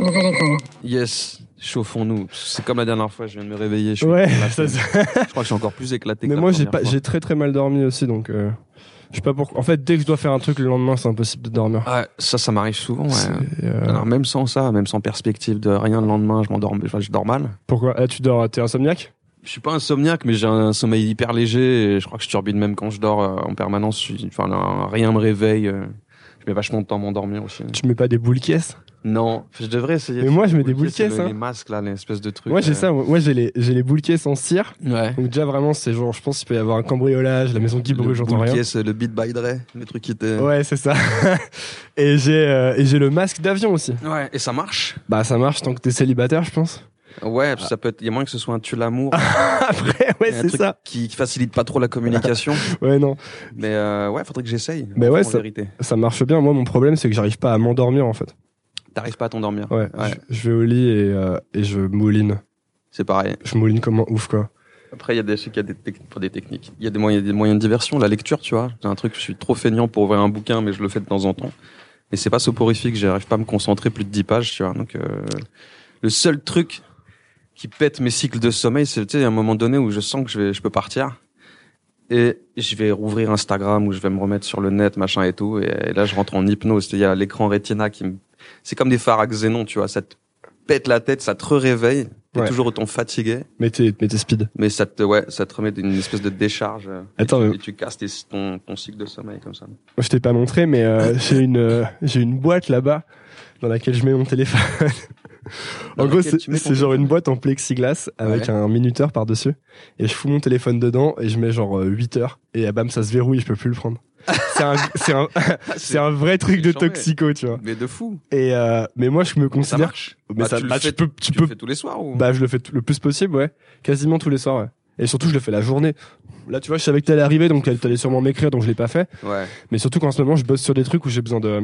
Nouvelle école. Yes, chauffons-nous. C'est comme la dernière fois, je viens de me réveiller. Je, suis Ouais, éclaté. ça, ça- je crois que je suis encore plus éclaté que Mais la moi, j'ai pas, j'ai très très mal dormi aussi, donc euh, je sais pas pourquoi. En fait, dès que je dois faire un truc le lendemain, c'est impossible de dormir. Ouais, ça, ça m'arrive souvent. Ouais. Euh, Alors, même sans ça, même sans perspective de rien le lendemain, je m'endors, enfin, je dors mal. pourquoi? Ah, tu dors, t'es insomniaque? Je suis pas insomniaque, mais j'ai un sommeil hyper léger. Et je crois que je turbine même quand je dors euh, en permanence. Enfin, rien me réveille. euh, Je mets vachement de temps à m'endormir aussi. Tu mets pas des boules caisses Non, je devrais essayer. Mais moi, je mets des boules caisses, le- hein. Les masques là, l'espèce de truc. Moi, j'ai euh, ça. Moi, Moi, j'ai les, j'ai les boules caisses en cire. Ouais. Donc déjà vraiment, c'est genre, je pense qu'il peut y avoir un cambriolage, la maison qui brûle, Le j'entends rien. caisse, le beat by Dre, le truc qui était. Ouais, c'est ça. et j'ai euh, et j'ai le masque d'avion aussi. Ouais, et ça marche? Bah ça marche tant que t'es célibataire, je pense. Ouais, ça peut être. Il y a moins que ce soit un tue l'amour. Après, ouais, c'est ça. Qui, qui facilite pas trop la communication. Ouais, non, mais euh, ouais, faudrait que j'essaye. Mais ouais, ça- ça marche bien. Moi, mon problème, c'est que j'arrive pas à m'endormir en fait. T'arrives pas à t'endormir. Ouais. Ouais. Je, je vais au lit et euh, et je mouline. C'est pareil. Je mouline comme un ouf quoi. Après, il y a des, y a des, tec- pas des techniques. Il y a des moyens, des moyens de diversion. La lecture, tu vois. C'est un truc, je suis trop feignant pour ouvrir un bouquin, mais je le fais de temps en temps. Et c'est pas soporifique. J'arrive pas à me concentrer plus de 10 pages, tu vois. Donc, euh, le seul truc qui pète mes cycles de sommeil, c'est, tu sais, un moment donné où je sens que je vais, je peux partir. Et je vais rouvrir Instagram ou je vais me remettre sur le net, machin et tout. Et, et là, je rentre en hypnose. Il y a l'écran Retina qui me, c'est comme des phares à xénon, tu vois. Ça te pète la tête, ça te réveille. T'es Ouais. toujours autant fatigué. Mais t'es mais t'es speed. Mais ça te, ouais, ça te remet une espèce de décharge. euh, Attends, et, tu, mais- et tu casses tes- ton, ton cycle de sommeil comme ça. Moi, je t'ai pas montré, mais euh, j'ai une euh, j'ai une boîte là-bas dans laquelle je mets mon téléphone. En gros, c'est genre une boîte en plexiglas avec Ouais. un minuteur par-dessus. Et je fous mon téléphone dedans et je mets genre euh, 8 heures. Et ah, bam, ça se verrouille, je peux plus le prendre. c'est un, c'est un, c'est un vrai truc de toxico, tu vois. Mais de fou. Et euh, mais moi, je me Ça considère. marche. Mais Bah, ça, tu le fais, tu peux, tu tu peux. le fais tous les soirs ou? Bah, je le fais le plus possible, ouais. Quasiment tous les soirs, ouais. Et surtout, je le fais la journée. Là, tu vois, je savais que t'allais arriver, donc t'allais sûrement m'écrire, donc je l'ai pas fait. Ouais. Mais surtout qu'en ce moment, je bosse sur des trucs où j'ai besoin de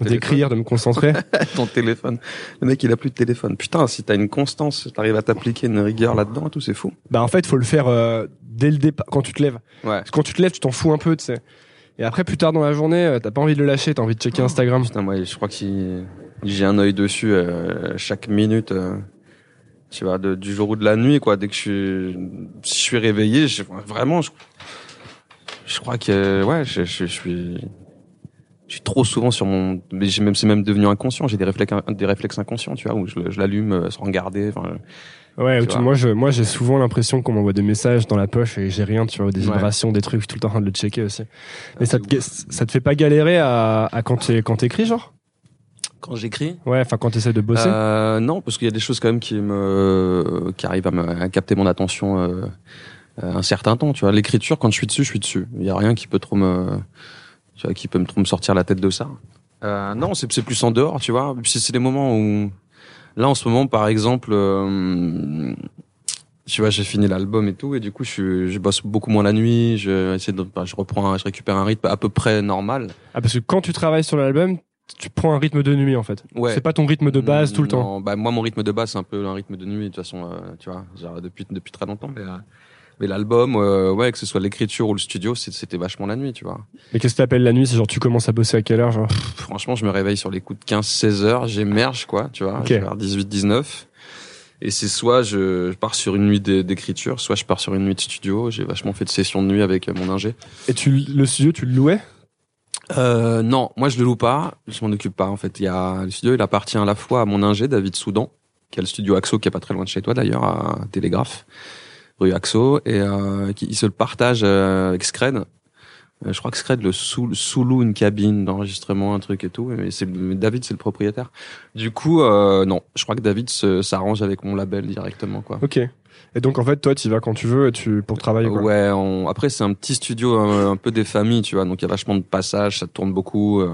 d'écrire, de me concentrer. Ton téléphone. Le mec, il a plus de téléphone. Putain, si t'as une constance, t'arrives à t'appliquer une rigueur là-dedans et tout, c'est fou. bah, en fait, faut le faire euh, dès le départ, quand tu te lèves. Ouais. Parce que quand tu te lèves, tu t'en fous un peu, tu sais. Et après, plus tard dans la journée, euh, t'as pas envie de le lâcher, t'as envie de checker Instagram. Putain, moi, je crois que si j'ai un œil dessus euh, chaque minute, euh, tu vois, de- du jour ou de la nuit, quoi. Dès que je suis, si je suis réveillé, je, vraiment, je, je crois que, ouais, je, je, je suis, je suis trop souvent sur mon, mais j'ai même, c'est même devenu inconscient. J'ai des réflexes, des réflexes inconscients, tu vois, où je, je l'allume euh, sans regarder. Enfin, Ouais, Tu moi, je, moi, j'ai souvent l'impression qu'on m'envoie des messages dans la poche et j'ai rien, tu vois, des Ouais. vibrations, des trucs, je suis tout le temps en train de le checker aussi. Mais c'est ça te, ça te fait pas galérer à, à quand t'écris, genre? Quand j'écris, Ouais, enfin, quand t'essaies de bosser. Euh, non, parce qu'il y a des choses quand même qui me, qui arrivent à, me, à capter mon attention euh, un certain temps. Tu vois, l'écriture, quand je suis dessus, je suis dessus. Il y a rien qui peut trop me, tu vois, qui peut me trop me sortir la tête de ça. Euh, non, c'est c'est plus en dehors, tu vois. C'est les moments où, là, en ce moment, par exemple. Euh, tu vois, j'ai fini l'album et tout, et du coup, je, je bosse beaucoup moins la nuit. Je, essaie de, bah, je reprends, je récupère un rythme à peu près normal. Ah, parce que quand tu travailles sur l'album, tu prends un rythme de nuit, en fait. Ouais. C'est pas ton rythme de base tout le temps. Bah moi mon rythme de base c'est un peu un rythme de nuit de toute façon euh, tu vois genre, depuis depuis très longtemps mais euh, mais l'album euh, ouais que ce soit l'écriture ou le studio c'était vachement la nuit tu vois. Mais qu'est-ce que t'appelles la nuit? C'est genre, tu commences à bosser à quelle heure, genre? Franchement je me réveille sur les coups de 15 16 heures j'émerge quoi tu vois Ok. je vais vers 18 19 et c'est soit je, pars sur une nuit d'é- d'écriture soit je pars sur une nuit de studio j'ai vachement fait de sessions de nuit avec euh, mon ingé. Et tu, le studio, tu le louais? Euh, non, moi je le loue pas, je m'en occupe pas en fait. Il y a le studio, il appartient à la fois à mon ingé David Soudan, qui a le studio Axo qui est pas très loin de chez toi d'ailleurs à Télégraphe, rue Axo, et euh, qui se le partage euh, avec Scred. Euh, je crois que Scred le sous, sous-loue une cabine d'enregistrement, un truc et tout. Mais c'est David, c'est le propriétaire. Du coup, euh, non, je crois que David se- s'arrange avec mon label directement quoi. Ok. Et donc, en fait, toi, tu vas quand tu veux et tu, pour travailler, quoi. Ouais, on... après c'est un petit studio euh, un, peu des familles, tu vois, donc il y a vachement de passages, ça tourne beaucoup, euh,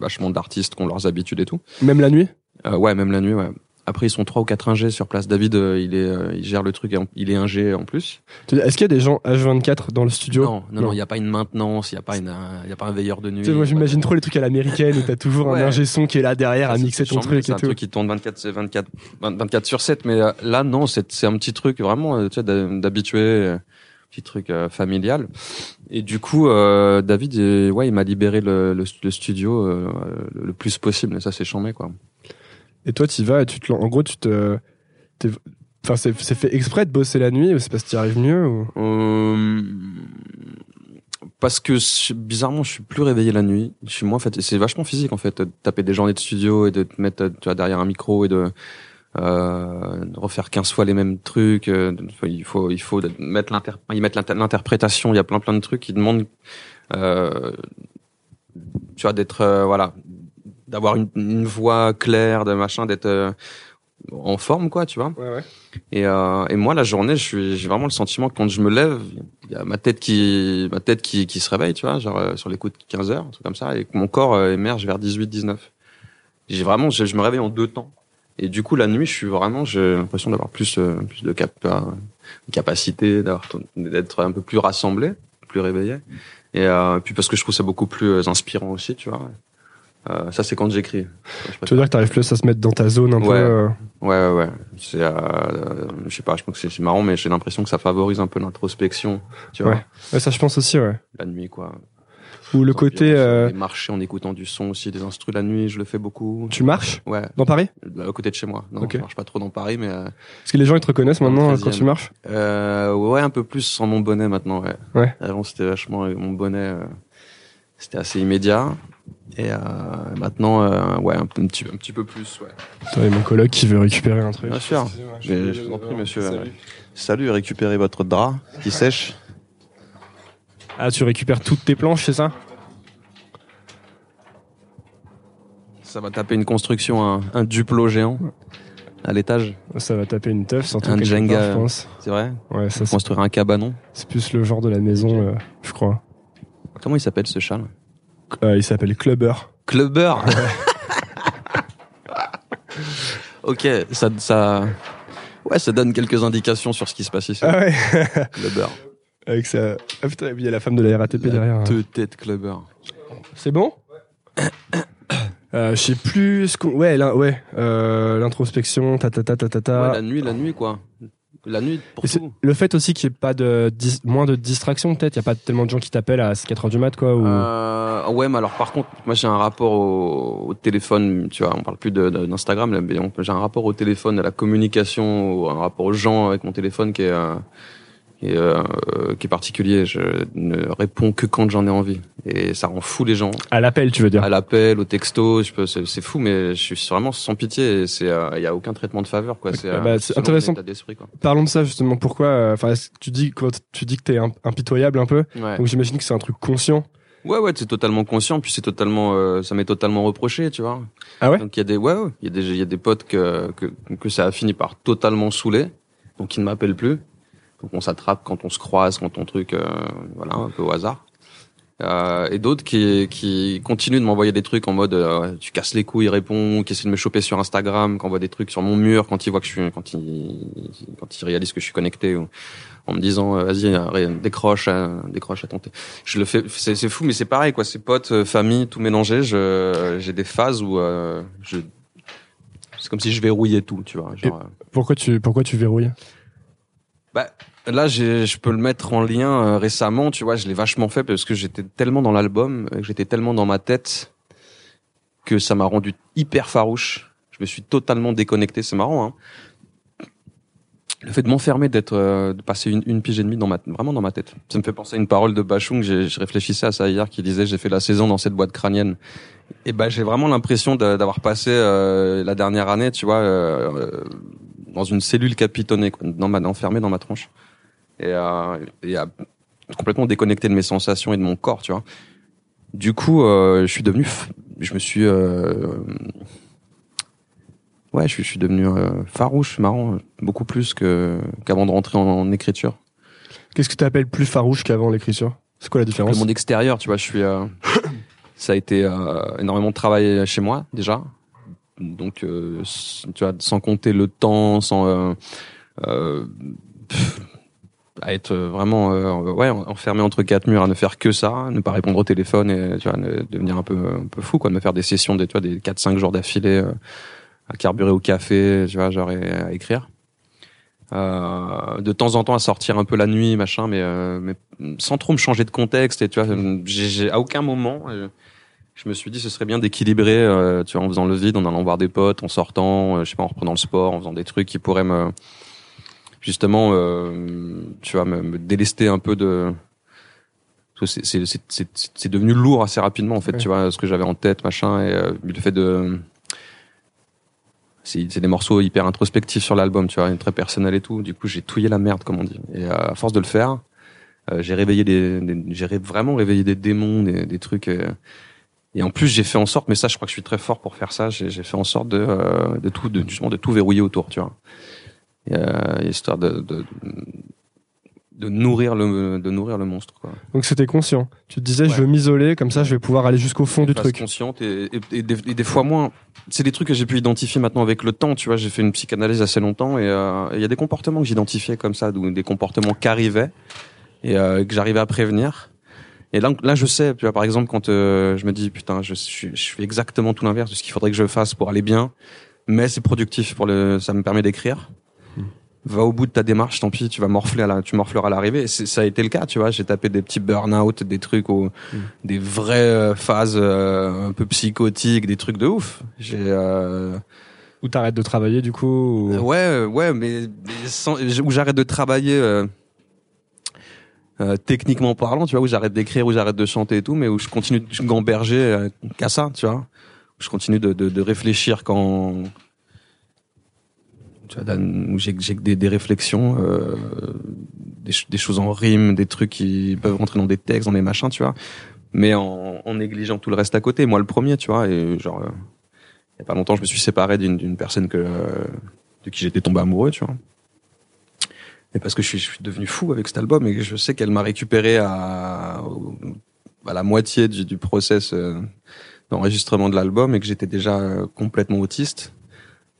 vachement d'artistes qui ont leurs habitudes et tout. Même la nuit? Euh, ouais, même la nuit, ouais. Après ils sont trois ou quatre ingés sur place. David, euh, il est, euh, il gère le truc, et en- il est ingé en plus. Est-ce qu'il y a des gens H24 dans le studio? Non, non, non, il y a pas une maintenance, il y a pas une, un- il y a pas un veilleur de nuit. Tu sais, moi, j'imagine trop les trucs à l'américaine où t'as toujours Ouais. un ingé son qui est là derrière à Ah, c'est- mixer c'est ton chambé, truc C'est et un tout. truc qui tourne 24, c'est 24, 24 sur 7, mais euh, là non, c'est c'est un petit truc vraiment, euh, tu sais, d'ha- d'habitué, euh, petit truc euh, familial. Et du coup, euh, David, euh, ouais, il m'a libéré le, le, le studio euh, le plus possible. Et ça, c'est chambé, quoi. Et toi, tu vas et tu te, en gros, tu te, enfin, c'est, fait exprès de bosser la nuit ou c'est parce que tu arrives mieux ou... Euh, parce que bizarrement, je suis plus réveillé la nuit. Je suis moins fatigué. C'est vachement physique en fait, de taper des journées de studio et de te mettre tu derrière un micro et de, euh, refaire 15 fois les mêmes trucs. euh, il faut, il faut mettre l'interprétation. Il y a plein plein de trucs qui demandent, tu vois, d'être voilà, d'avoir une, une voix claire, de machin, d'être euh, en forme quoi, tu vois. Ouais, ouais. Et, euh, et moi, la journée, je suis, j'ai vraiment le sentiment que quand je me lève, il y a ma tête qui, ma tête qui, qui se réveille, tu vois, genre euh, sur les coups de 15 heures, un truc comme ça, et que mon corps euh, émerge vers 18, 19. J'ai vraiment, je, je me réveille en deux temps. Et du coup, la nuit, je suis vraiment, j'ai l'impression d'avoir plus, euh, plus de cap, euh, de capacité, d'avoir, d'être un peu plus rassemblé, plus réveillé. Et euh, puis parce que je trouve ça beaucoup plus euh, inspirant aussi, tu vois. Euh, ça, c'est quand j'écris. Tu veux dire que t'arrives plus à se mettre dans ta zone un peu Ouais. euh, Ouais, ouais, ouais. C'est, euh, je sais pas, je pense que c'est marrant, mais j'ai l'impression que ça favorise un peu l'introspection, tu vois, Ouais. ouais, ça je pense aussi, ouais. la nuit, quoi. Ou le côté, euh, marcher en écoutant du son aussi, des instrus la nuit, je le fais beaucoup. tu marches Ouais, dans Paris là, à côté de chez moi. Non, Ok. je marche pas trop dans Paris, mais euh, Parce que les gens ils te reconnaissent maintenant 13e. quand tu marches euh, ouais, un peu plus sans mon bonnet maintenant. Ouais. Ouais. Avant, c'était vachement mon bonnet, euh, c'était assez immédiat. Et euh, maintenant, euh, ouais, un, petit, un petit peu plus, ouais. Attends, il y a mon coloc qui veut récupérer un truc. Bien sûr. Excusez-moi, Mais je vous en prie, monsieur. Salut. Salut, récupérez votre drap qui sèche. Ah, tu récupères toutes tes planches, c'est ça? Ça va taper une construction, un, un duplo géant à l'étage. Ça va taper une teuf, surtout Un Jenga. part, je pense. C'est vrai? Ouais, ça c'est- Construire un cabanon. c'est plus le genre de la maison, euh, je crois. Comment il s'appelle ce chat là? Euh, il s'appelle Clubber. Clubber Ok, ça, ça... Ouais, ça donne quelques indications sur ce qui se passe ici. Ah ouais Clubber. Avec sa... Ah putain, il y a la femme de la RATP derrière. hein. Deux têtes Clubber. C'est bon? Euh, Je sais plus ce qu'on... Ouais, là, ouais. Euh, L'introspection, ta ta ta ta ta ta. Ouais, la nuit, la nuit quoi. La nuit pour Et c'est- tout. le fait aussi qu'il n'y ait pas de dis- moins de distractions peut-être, il n'y a pas tellement de gens qui t'appellent à 4h du mat quoi ou... Euh, ouais, mais alors par contre, moi j'ai un rapport au, au téléphone, tu vois, on parle plus d'Instagram, mais j'ai un rapport au téléphone, à la communication, un rapport aux gens avec mon téléphone qui est, euh, qui est, euh, qui est particulier. Je ne réponds que quand j'en ai envie. Et ça rend fou les gens. À l'appel, tu veux dire? À l'appel, au texto, je peux, c'est, fou, mais je suis vraiment sans pitié. et il y a aucun traitement de faveur, quoi. C'est, euh, bah, intéressant. quoi. Parlons de ça justement. Pourquoi euh, Enfin, tu dis quand tu dis que t'es im- impitoyable un peu, Ouais. donc j'imagine que c'est un truc conscient. Ouais, ouais, c'est totalement conscient, puis c'est totalement, euh, ça m'est totalement reproché, tu vois. Ah ouais? Donc il y a des, ouais, ouais, il y a des, il y a des potes que, que, que ça a fini par totalement saouler, donc ils ne m'appellent plus. Donc on s'attrape quand on se croise, quand on truc, euh, voilà, un peu au hasard. Euh, et d'autres qui, qui continuent de m'envoyer des trucs en mode euh, tu casses les couilles, réponds, qui essaient de me choper sur Instagram, qui envoient des trucs sur mon mur quand ils voient que je suis, quand ils, quand ils réalisent que je suis connecté, ou en me disant euh, vas-y euh, décroche, euh, décroche à tenter. Je le fais, c'est, fou, mais c'est pareil quoi, c'est potes, famille, tout mélangé. Je, j'ai des phases où je, c'est comme si je verrouillais tout, tu vois. Pourquoi tu pourquoi tu verrouilles? Bah, là, je peux le mettre en lien euh, récemment, tu vois, je l'ai vachement fait parce que j'étais tellement dans l'album, euh, j'étais tellement dans ma tête que ça m'a rendu hyper farouche. Je me suis totalement déconnecté, c'est marrant, hein. Le fait de m'enfermer, d'être, euh, de passer une, une pige et demie dans ma, vraiment dans ma tête. Ça me fait penser à une parole de Bachung, je réfléchissais à ça hier, qui disait, j'ai fait la saison dans cette boîte crânienne. Et ben, j'ai vraiment l'impression d'avoir passé euh, la dernière année, tu vois, dans une cellule capitonnée, quoi, dans ma, enfermée dans ma tronche. Et, euh, et à- complètement déconnecté de mes sensations et de mon corps, tu vois. Du coup, euh, je suis devenu, je me suis, euh, ouais, je suis, je suis devenu euh, farouche, marrant, beaucoup plus que qu'avant de rentrer en, en écriture. Qu'est-ce que tu appelles plus farouche qu'avant l'écriture? C'est quoi la Le différence monde extérieur, tu vois, je suis, euh, ça a été euh, énormément de travail chez moi déjà, donc euh, tu vois, sans compter le temps, sans euh, euh, à être vraiment euh, ouais enfermé entre quatre murs, à ne faire que ça, ne pas répondre au téléphone et tu vois, devenir un peu un peu fou quoi, de me faire des sessions de tu vois des quatre cinq jours d'affilée à carburer au café, tu vois, genre à écrire. Euh, de temps en temps à sortir un peu la nuit machin mais euh, mais sans trop me changer de contexte et tu vois j'ai à aucun moment je me suis dit ce serait bien d'équilibrer, euh, tu vois, en faisant le vide, en allant voir des potes, en sortant, euh, je sais pas, en reprenant le sport, en faisant des trucs qui pourraient me, justement, euh, tu vois, me, me délester un peu de. parce que c'est- devenu lourd assez rapidement en fait, Ouais. tu vois, ce que j'avais en tête, machin, et euh, le fait de. C'est des morceaux hyper introspectifs sur l'album, tu vois, très personnel et tout. Du coup, j'ai touillé la merde, comme on dit. Et euh, à force de le faire, euh, j'ai réveillé des, des- j'ai vraiment réveillé des démons, des, des trucs. Et en plus, j'ai fait en sorte, mais ça, je crois que je suis très fort pour faire ça. J'ai fait en sorte de, euh, de tout, de, justement, de tout verrouiller autour, tu vois. Et, euh, histoire de, de, de nourrir le, de nourrir le monstre, quoi. Donc c'était conscient. Tu te disais, je veux m'isoler, comme ça, je vais pouvoir aller jusqu'au fond du truc. consciente et, et, et des, et des fois moins. C'est des trucs que j'ai pu identifier maintenant avec le temps. Tu vois, j'ai fait une psychanalyse assez longtemps et euh, il y a des comportements que j'identifiais comme ça, des comportements qui arrivaient et euh, que j'arrivais à prévenir. Et là, là, je sais. Tu vois, par exemple, quand euh, je me dis putain, je, suis- je fais exactement tout l'inverse de ce qu'il faudrait que je fasse pour aller bien, mais c'est productif pour le, ça me permet d'écrire. Va au bout de ta démarche, tant pis, tu vas morfler à la, tu morfleras à l'arrivée. Ça a été le cas, tu vois. J'ai tapé des petits burn-out, des trucs au, des vraies euh, phases euh, un peu psychotiques, des trucs de ouf. J'ai euh, Ou t'arrêtes de travailler, du coup. ou- ouais, ouais, mais, mais sans, où j'arrête de travailler euh, euh, techniquement parlant, tu vois, où j'arrête d'écrire, où j'arrête de chanter et tout, mais où je continue de gamberger euh, qu'à ça, tu vois. Où je continue de, de, réfléchir quand tu vois, où j'ai des, des réflexions, euh, des, des choses en rime, des trucs qui peuvent rentrer dans des textes, dans des machins, tu vois, mais en, en négligeant tout le reste à côté. Moi, le premier, tu vois, et genre, euh, il y a pas longtemps, je me suis séparé d'une personne que de qui j'étais tombé amoureux, tu vois. Et parce que je suis, je suis devenu fou avec cet album et que je sais qu'elle m'a récupéré à, à la moitié du, du process euh, d'enregistrement de l'album et que j'étais déjà euh, complètement autiste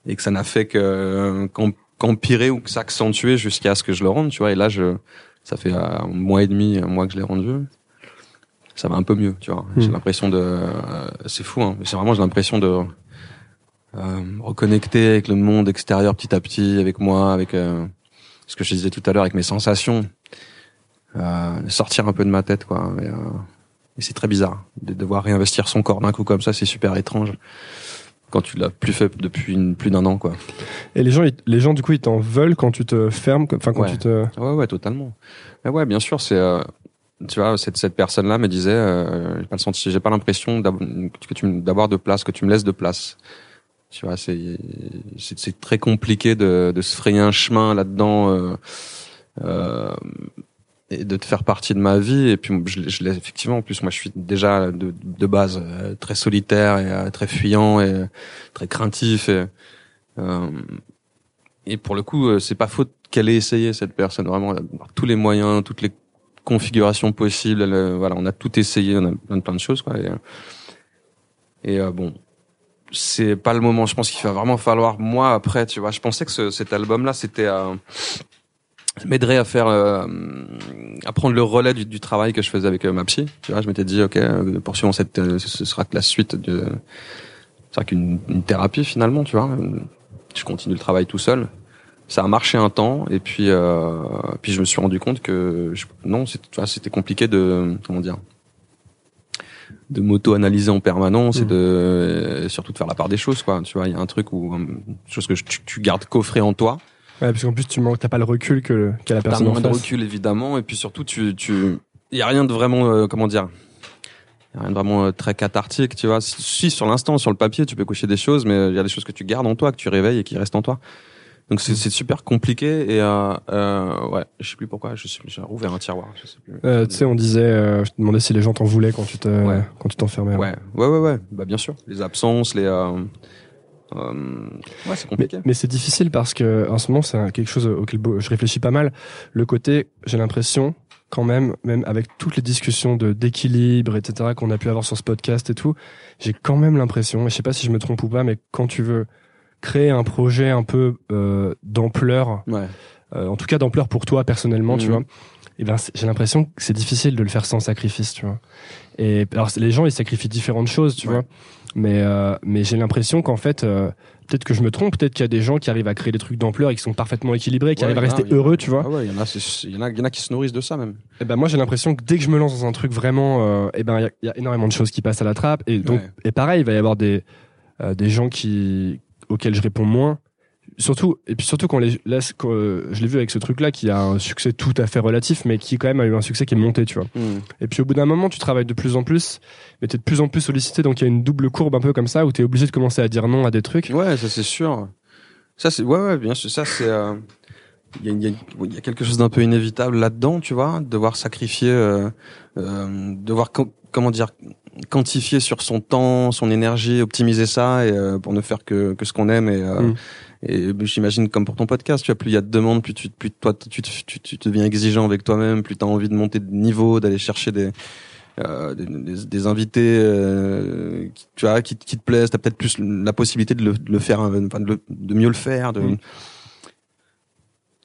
et que ça n'a fait que euh, qu'em- qu'empirer ou que s'accentuer jusqu'à ce que je le rende, tu vois. Et là, je, ça fait un mois et demi, un mois que je l'ai rendu. Ça va un peu mieux, tu vois. J'ai Hmm. l'impression de, euh, c'est fou, hein, mais c'est vraiment j'ai l'impression de euh, reconnecter avec le monde extérieur petit à petit, avec moi, avec euh, ce que je disais tout à l'heure, avec mes sensations, euh, sortir un peu de ma tête, quoi. Et, euh, et c'est très bizarre de devoir réinvestir son corps d'un coup comme ça, c'est super étrange quand tu l'as plus fait depuis une- plus d'un an, quoi. Et les gens, ils- les gens, du coup, ils t'en veulent quand tu te fermes, enfin, quand Ouais. tu te. Ouais, ouais, totalement. Mais ouais, bien sûr, c'est. euh, tu vois, cette, cette personne-là me disait, euh, j'ai pas le senti, j'ai pas l'impression d'avoir de place, que tu me laisses de place. Tu vois, c'est c'est très compliqué de, de se frayer un chemin là-dedans euh, euh, et de te faire partie de ma vie. Et puis je, je effectivement. En plus, moi, je suis déjà de, de base euh, très solitaire et euh, très fuyant et euh, très craintif. Et, euh, et pour le coup, c'est pas faute qu'elle ait essayé cette personne vraiment a tous les moyens, toutes les configurations possibles. voilà, on a tout essayé, on a plein de plein de choses quoi. Et, et, euh, bon, c'est pas le moment. Je pense qu'il va vraiment falloir moi après. Tu vois, je pensais que ce- cet album-là, c'était euh, m'aiderait à faire euh, à prendre le relais du, du travail que je faisais avec euh, ma psy. Tu vois, je m'étais dit ok, euh, poursuivons cette, euh, ce sera que la suite de, c'est qu'une une thérapie finalement. Tu vois, je continue le travail tout seul. Ça a marché un temps et puis euh, puis je me suis rendu compte que je, non, c'était compliqué de comment dire de m'auto-analyser en permanence et Mhm. de et surtout de faire la part des choses quoi. Tu vois il y a un truc où une chose que je- tu, tu gardes coffré en toi. Ouais, parce qu'en plus, tu manques, t'as pas le recul que qu'a la T'as personne en moins de recul évidemment. Et puis surtout tu tu il y a rien de vraiment euh, comment dire? Y a rien de vraiment euh, très cathartique tu vois. Si, si, sur l'instant sur le papier tu peux coucher des choses mais il y a des choses que tu gardes en toi que tu réveilles et qui restent en toi donc c'est c'est super compliqué et euh, euh, ouais je sais plus pourquoi je j'ai rouvert un tiroir je sais plus Euh, tu sais, on disait, euh, je te demandais si les gens t'en voulaient quand tu te, Ouais. quand tu t'enfermais. ouais ouais ouais ouais bah bien sûr les absences les euh, euh, ouais c'est Mais, compliqué mais c'est difficile parce que en ce moment c'est quelque chose auquel je réfléchis pas mal. Le côté, j'ai l'impression quand même, même avec toutes les discussions de d'équilibre, etc. qu'on a pu avoir sur ce podcast et tout, j'ai quand même l'impression, et je sais pas si je me trompe ou pas, mais quand tu veux créer un projet un peu euh, d'ampleur, ouais euh, en tout cas d'ampleur pour toi personnellement, tu Mhm. vois. Et ben c'est- j'ai l'impression que c'est difficile de le faire sans sacrifice, tu vois. Et alors les gens ils sacrifient différentes choses, tu Ouais. vois. Mais euh, mais j'ai l'impression qu'en fait, peut-être que je me trompe, peut-être qu'il y a des gens qui arrivent à créer des trucs d'ampleur et qui sont parfaitement équilibrés, qui Ouais, arrivent à a, rester a. heureux, tu vois. Ah ouais, il y en a, c'est- il y en a, il y en a qui se nourrissent de ça même. Et ben moi j'ai l'impression que dès que je me lance dans un truc vraiment, et ben il y a- il y, a énormément de choses qui passent à la trappe. Et donc et pareil, il va y avoir des des gens qui auxquels je réponds moins. Surtout et puis surtout quand, les, là, c'est- quand, euh, je l'ai vu avec ce truc là qui a un succès tout à fait relatif, mais qui quand même a eu un succès qui est monté, tu vois. Hmm. Et puis au bout d'un moment, tu travailles de plus en plus, mais t'es de plus en plus sollicité, donc il y a une double courbe un peu comme ça où t'es obligé de commencer à dire non à des trucs. Ouais, ça c'est sûr. Ça c'est ouais, ouais, bien sûr. Ça c'est euh, il y, a, il y a- il y a quelque chose d'un peu inévitable là-dedans, tu vois, devoir sacrifier, euh, euh, devoir co- comment dire, quantifier sur son temps, son énergie, optimiser ça et euh, pour ne faire que, que ce qu'on aime et euh, Mm. et j'imagine comme pour ton podcast, tu vois, plus il y a de demandes, plus tu plus toi tu, tu, tu, tu deviens exigeant avec toi-même, plus tu as envie de monter de niveau, d'aller chercher des euh, des, des- des invités euh, qui, tu vois qui, qui te plaisent t'as peut-être plus la possibilité de le, de le faire enfin de, le- de mieux le faire de... Mm.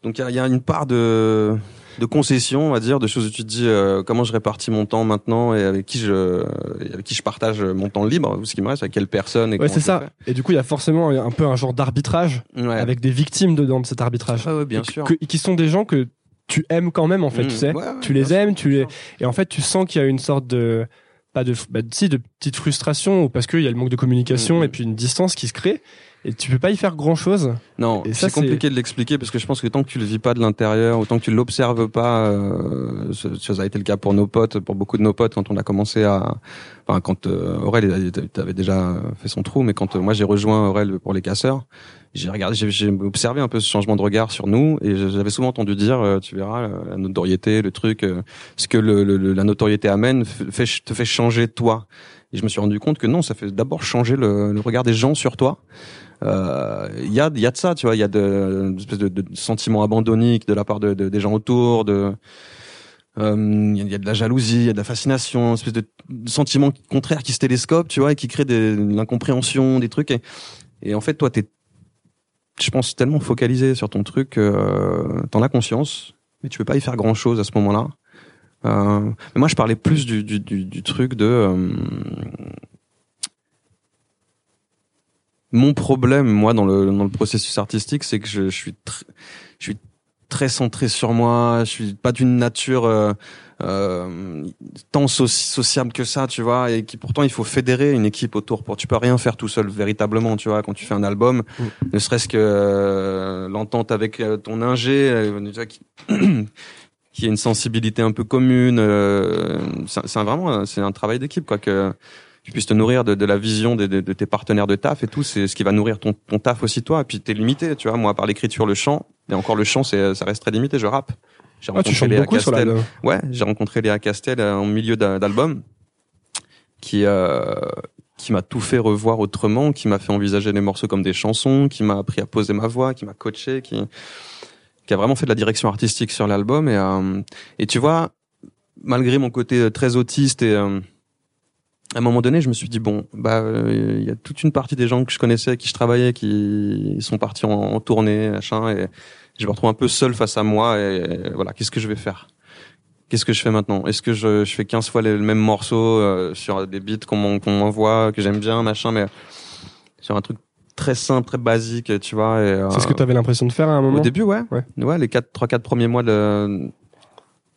donc il y a, y a une part de de concession on va dire de choses où tu te dis euh, comment je répartis mon temps maintenant et avec qui je et avec qui je partage mon temps libre ou ce qui me reste avec quelle personne et Ouais, c'est ça. Et du coup, il y a forcément un peu un genre d'arbitrage ouais. avec des victimes dedans de cet arbitrage. Ouais, ouais, bien Et sûr que- qui sont des gens que tu aimes quand même en fait, Mm. tu sais. Ouais, tu les sûr, aimes, tu les et en fait tu sens qu'il y a une sorte de pas de bah, si de petite frustration ou parce qu'il y a le manque de communication Mm. et puis une distance qui se crée et tu peux pas y faire grand chose. Non, c'est compliqué de l'expliquer parce que je pense que tant que tu le vis pas de l'intérieur, ou tant que tu l'observes pas, euh, ça, a été le cas pour nos potes, pour beaucoup de nos potes quand on a commencé à, enfin quand euh, Aurel avait déjà fait son trou, mais quand euh, moi j'ai rejoint Aurel pour les casseurs, j'ai regardé, j'ai- observé un peu ce changement de regard sur nous et j'avais souvent entendu dire, euh, tu verras, euh, la notoriété, le truc, ce que le, le- le- la notoriété amène, fait- te fait changer toi. Et je me suis rendu compte que non, ça fait d'abord changer le, le regard des gens sur toi. Euh, Il y a, y a de ça, tu vois. Il y a de, une espèce de, de sentiment abandonnique de la part de, de- des gens autour. De, euh, il il y a de la jalousie, il y a de la fascination, une espèce de sentiment contraire qui se télescope, tu vois, et qui crée de l'incompréhension, des trucs. Et, et en fait, toi, t'es, je pense, tellement focalisé sur ton truc, euh, t'en as conscience, mais tu peux pas y faire grand chose à ce moment-là. Euh, mais moi, je parlais plus du, du, du, du truc de euh, mon problème, moi, dans le dans le processus artistique, c'est que je, je suis tr- je suis très centré sur moi. Je suis pas d'une nature euh, euh, tant soci- sociable que ça, tu vois, et qui pourtant il faut fédérer une équipe autour. Pour tu peux rien faire tout seul véritablement, tu vois, quand tu fais un album, Mm. ne serait-ce que euh, l'entente avec euh, ton ingé, euh, tu vois, qui qui a une sensibilité un peu commune. Euh, c'est vraiment c'est un travail d'équipe quoi que tu puisses te nourrir de, de la vision de, de- de tes partenaires de taf et tout, c'est ce qui va nourrir ton, ton taf aussi toi. Et puis t'es limité, tu vois. Moi, par l'écriture, le chant, et encore le chant, c'est ça reste très limité. Je rappe. J'ai Ah, chantes Léa Castel. l'album. Ouais, j'ai rencontré Léa Castel euh, en milieu d'a- d'album, qui euh, qui m'a tout fait revoir autrement, qui m'a fait envisager les morceaux comme des chansons, qui m'a appris à poser ma voix, qui m'a coaché, qui qui a vraiment fait de la direction artistique sur l'album. Et euh, et tu vois, malgré mon côté très autiste et euh, à un moment donné, je me suis dit bon, bah euh, il y a toute une partie des gens que je connaissais, avec qui je travaillais, qui sont partis en, en tournée, machin, et je me retrouve un peu seul face à moi. Et, voilà, qu'est-ce que je vais faire? Qu'est-ce que je fais maintenant? Est-ce que je, je fais 15 fois le, le même morceau euh, sur des beats qu'on m'en- qu'on m'envoie, que j'aime bien, machin, mais sur un truc très simple, très basique, tu vois. euh, C'est ce que tu avais l'impression de faire à un moment? au début, ouais. Ouais. Ouais, les quatre, trois, quatre premiers mois de,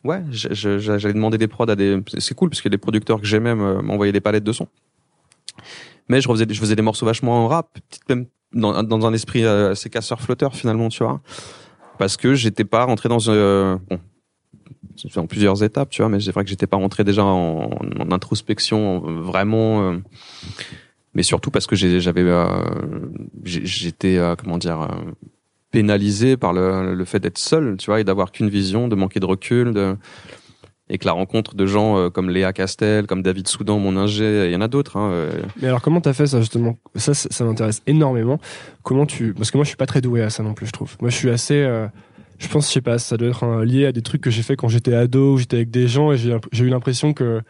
ouais, j'allais demander des prods à des, c'est cool parce que les producteurs que j'aimais me- m'envoyaient des palettes de sons. Mais je faisais, je faisais des morceaux vachement en rap, même dans, dans un esprit euh, assez casseur-flotteur finalement, tu vois. Parce que j'étais pas rentré dans, euh, bon, en plusieurs étapes, tu vois, mais c'est vrai que j'étais pas rentré déjà en, introspection en- vraiment. euh, mais surtout parce que j'avais, euh, j'étais, comment dire, pénalisé par le, le fait d'être seul, tu vois, et d'avoir qu'une vision, de manquer de recul, de et que la rencontre de gens euh, comme Léa Castel, comme David Soudan, mon ingé, il y en a d'autres. Hein, euh, Mais alors comment t'as fait ça justement? Ça, ça, m'intéresse énormément. Comment tu Parce que moi, je suis pas très doué à ça non plus, je trouve. Moi, je suis assez. euh, Je pense, je sais pas, ça doit être lié à des trucs que j'ai fait quand j'étais ado, où j'étais avec des gens et j'ai eu l'impression que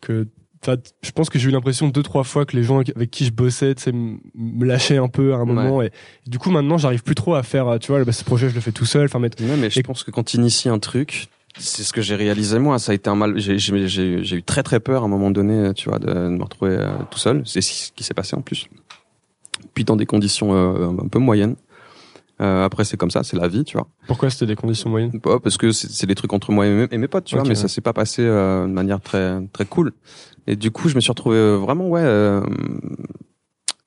que. Je pense que j'ai eu l'impression deux trois fois que les gens avec qui je bossais, me lâchaient un peu à un moment et, du coup maintenant j'arrive plus trop à faire, euh, tu vois, bah, ce projet je le fais tout seul. Enfin, mettre ouais, mais je Et- pense que quand tu inities un truc, c'est ce que j'ai réalisé moi. Ça a été un mal. J'ai, eu très très peur à un moment donné, tu vois, de, de me retrouver euh, tout seul. C'est ce qui s'est passé en plus. Puis dans des conditions euh, un peu moyennes. Euh, après, c'est comme ça, c'est la vie, tu vois. Pourquoi c'était des conditions moyennes? Bah, Parce que c'est, des trucs entre moi et mes, et mes potes, tu vois. Mais ouais. ça s'est pas passé euh, de manière très très cool. Et du coup, je me suis retrouvé euh, vraiment ouais euh,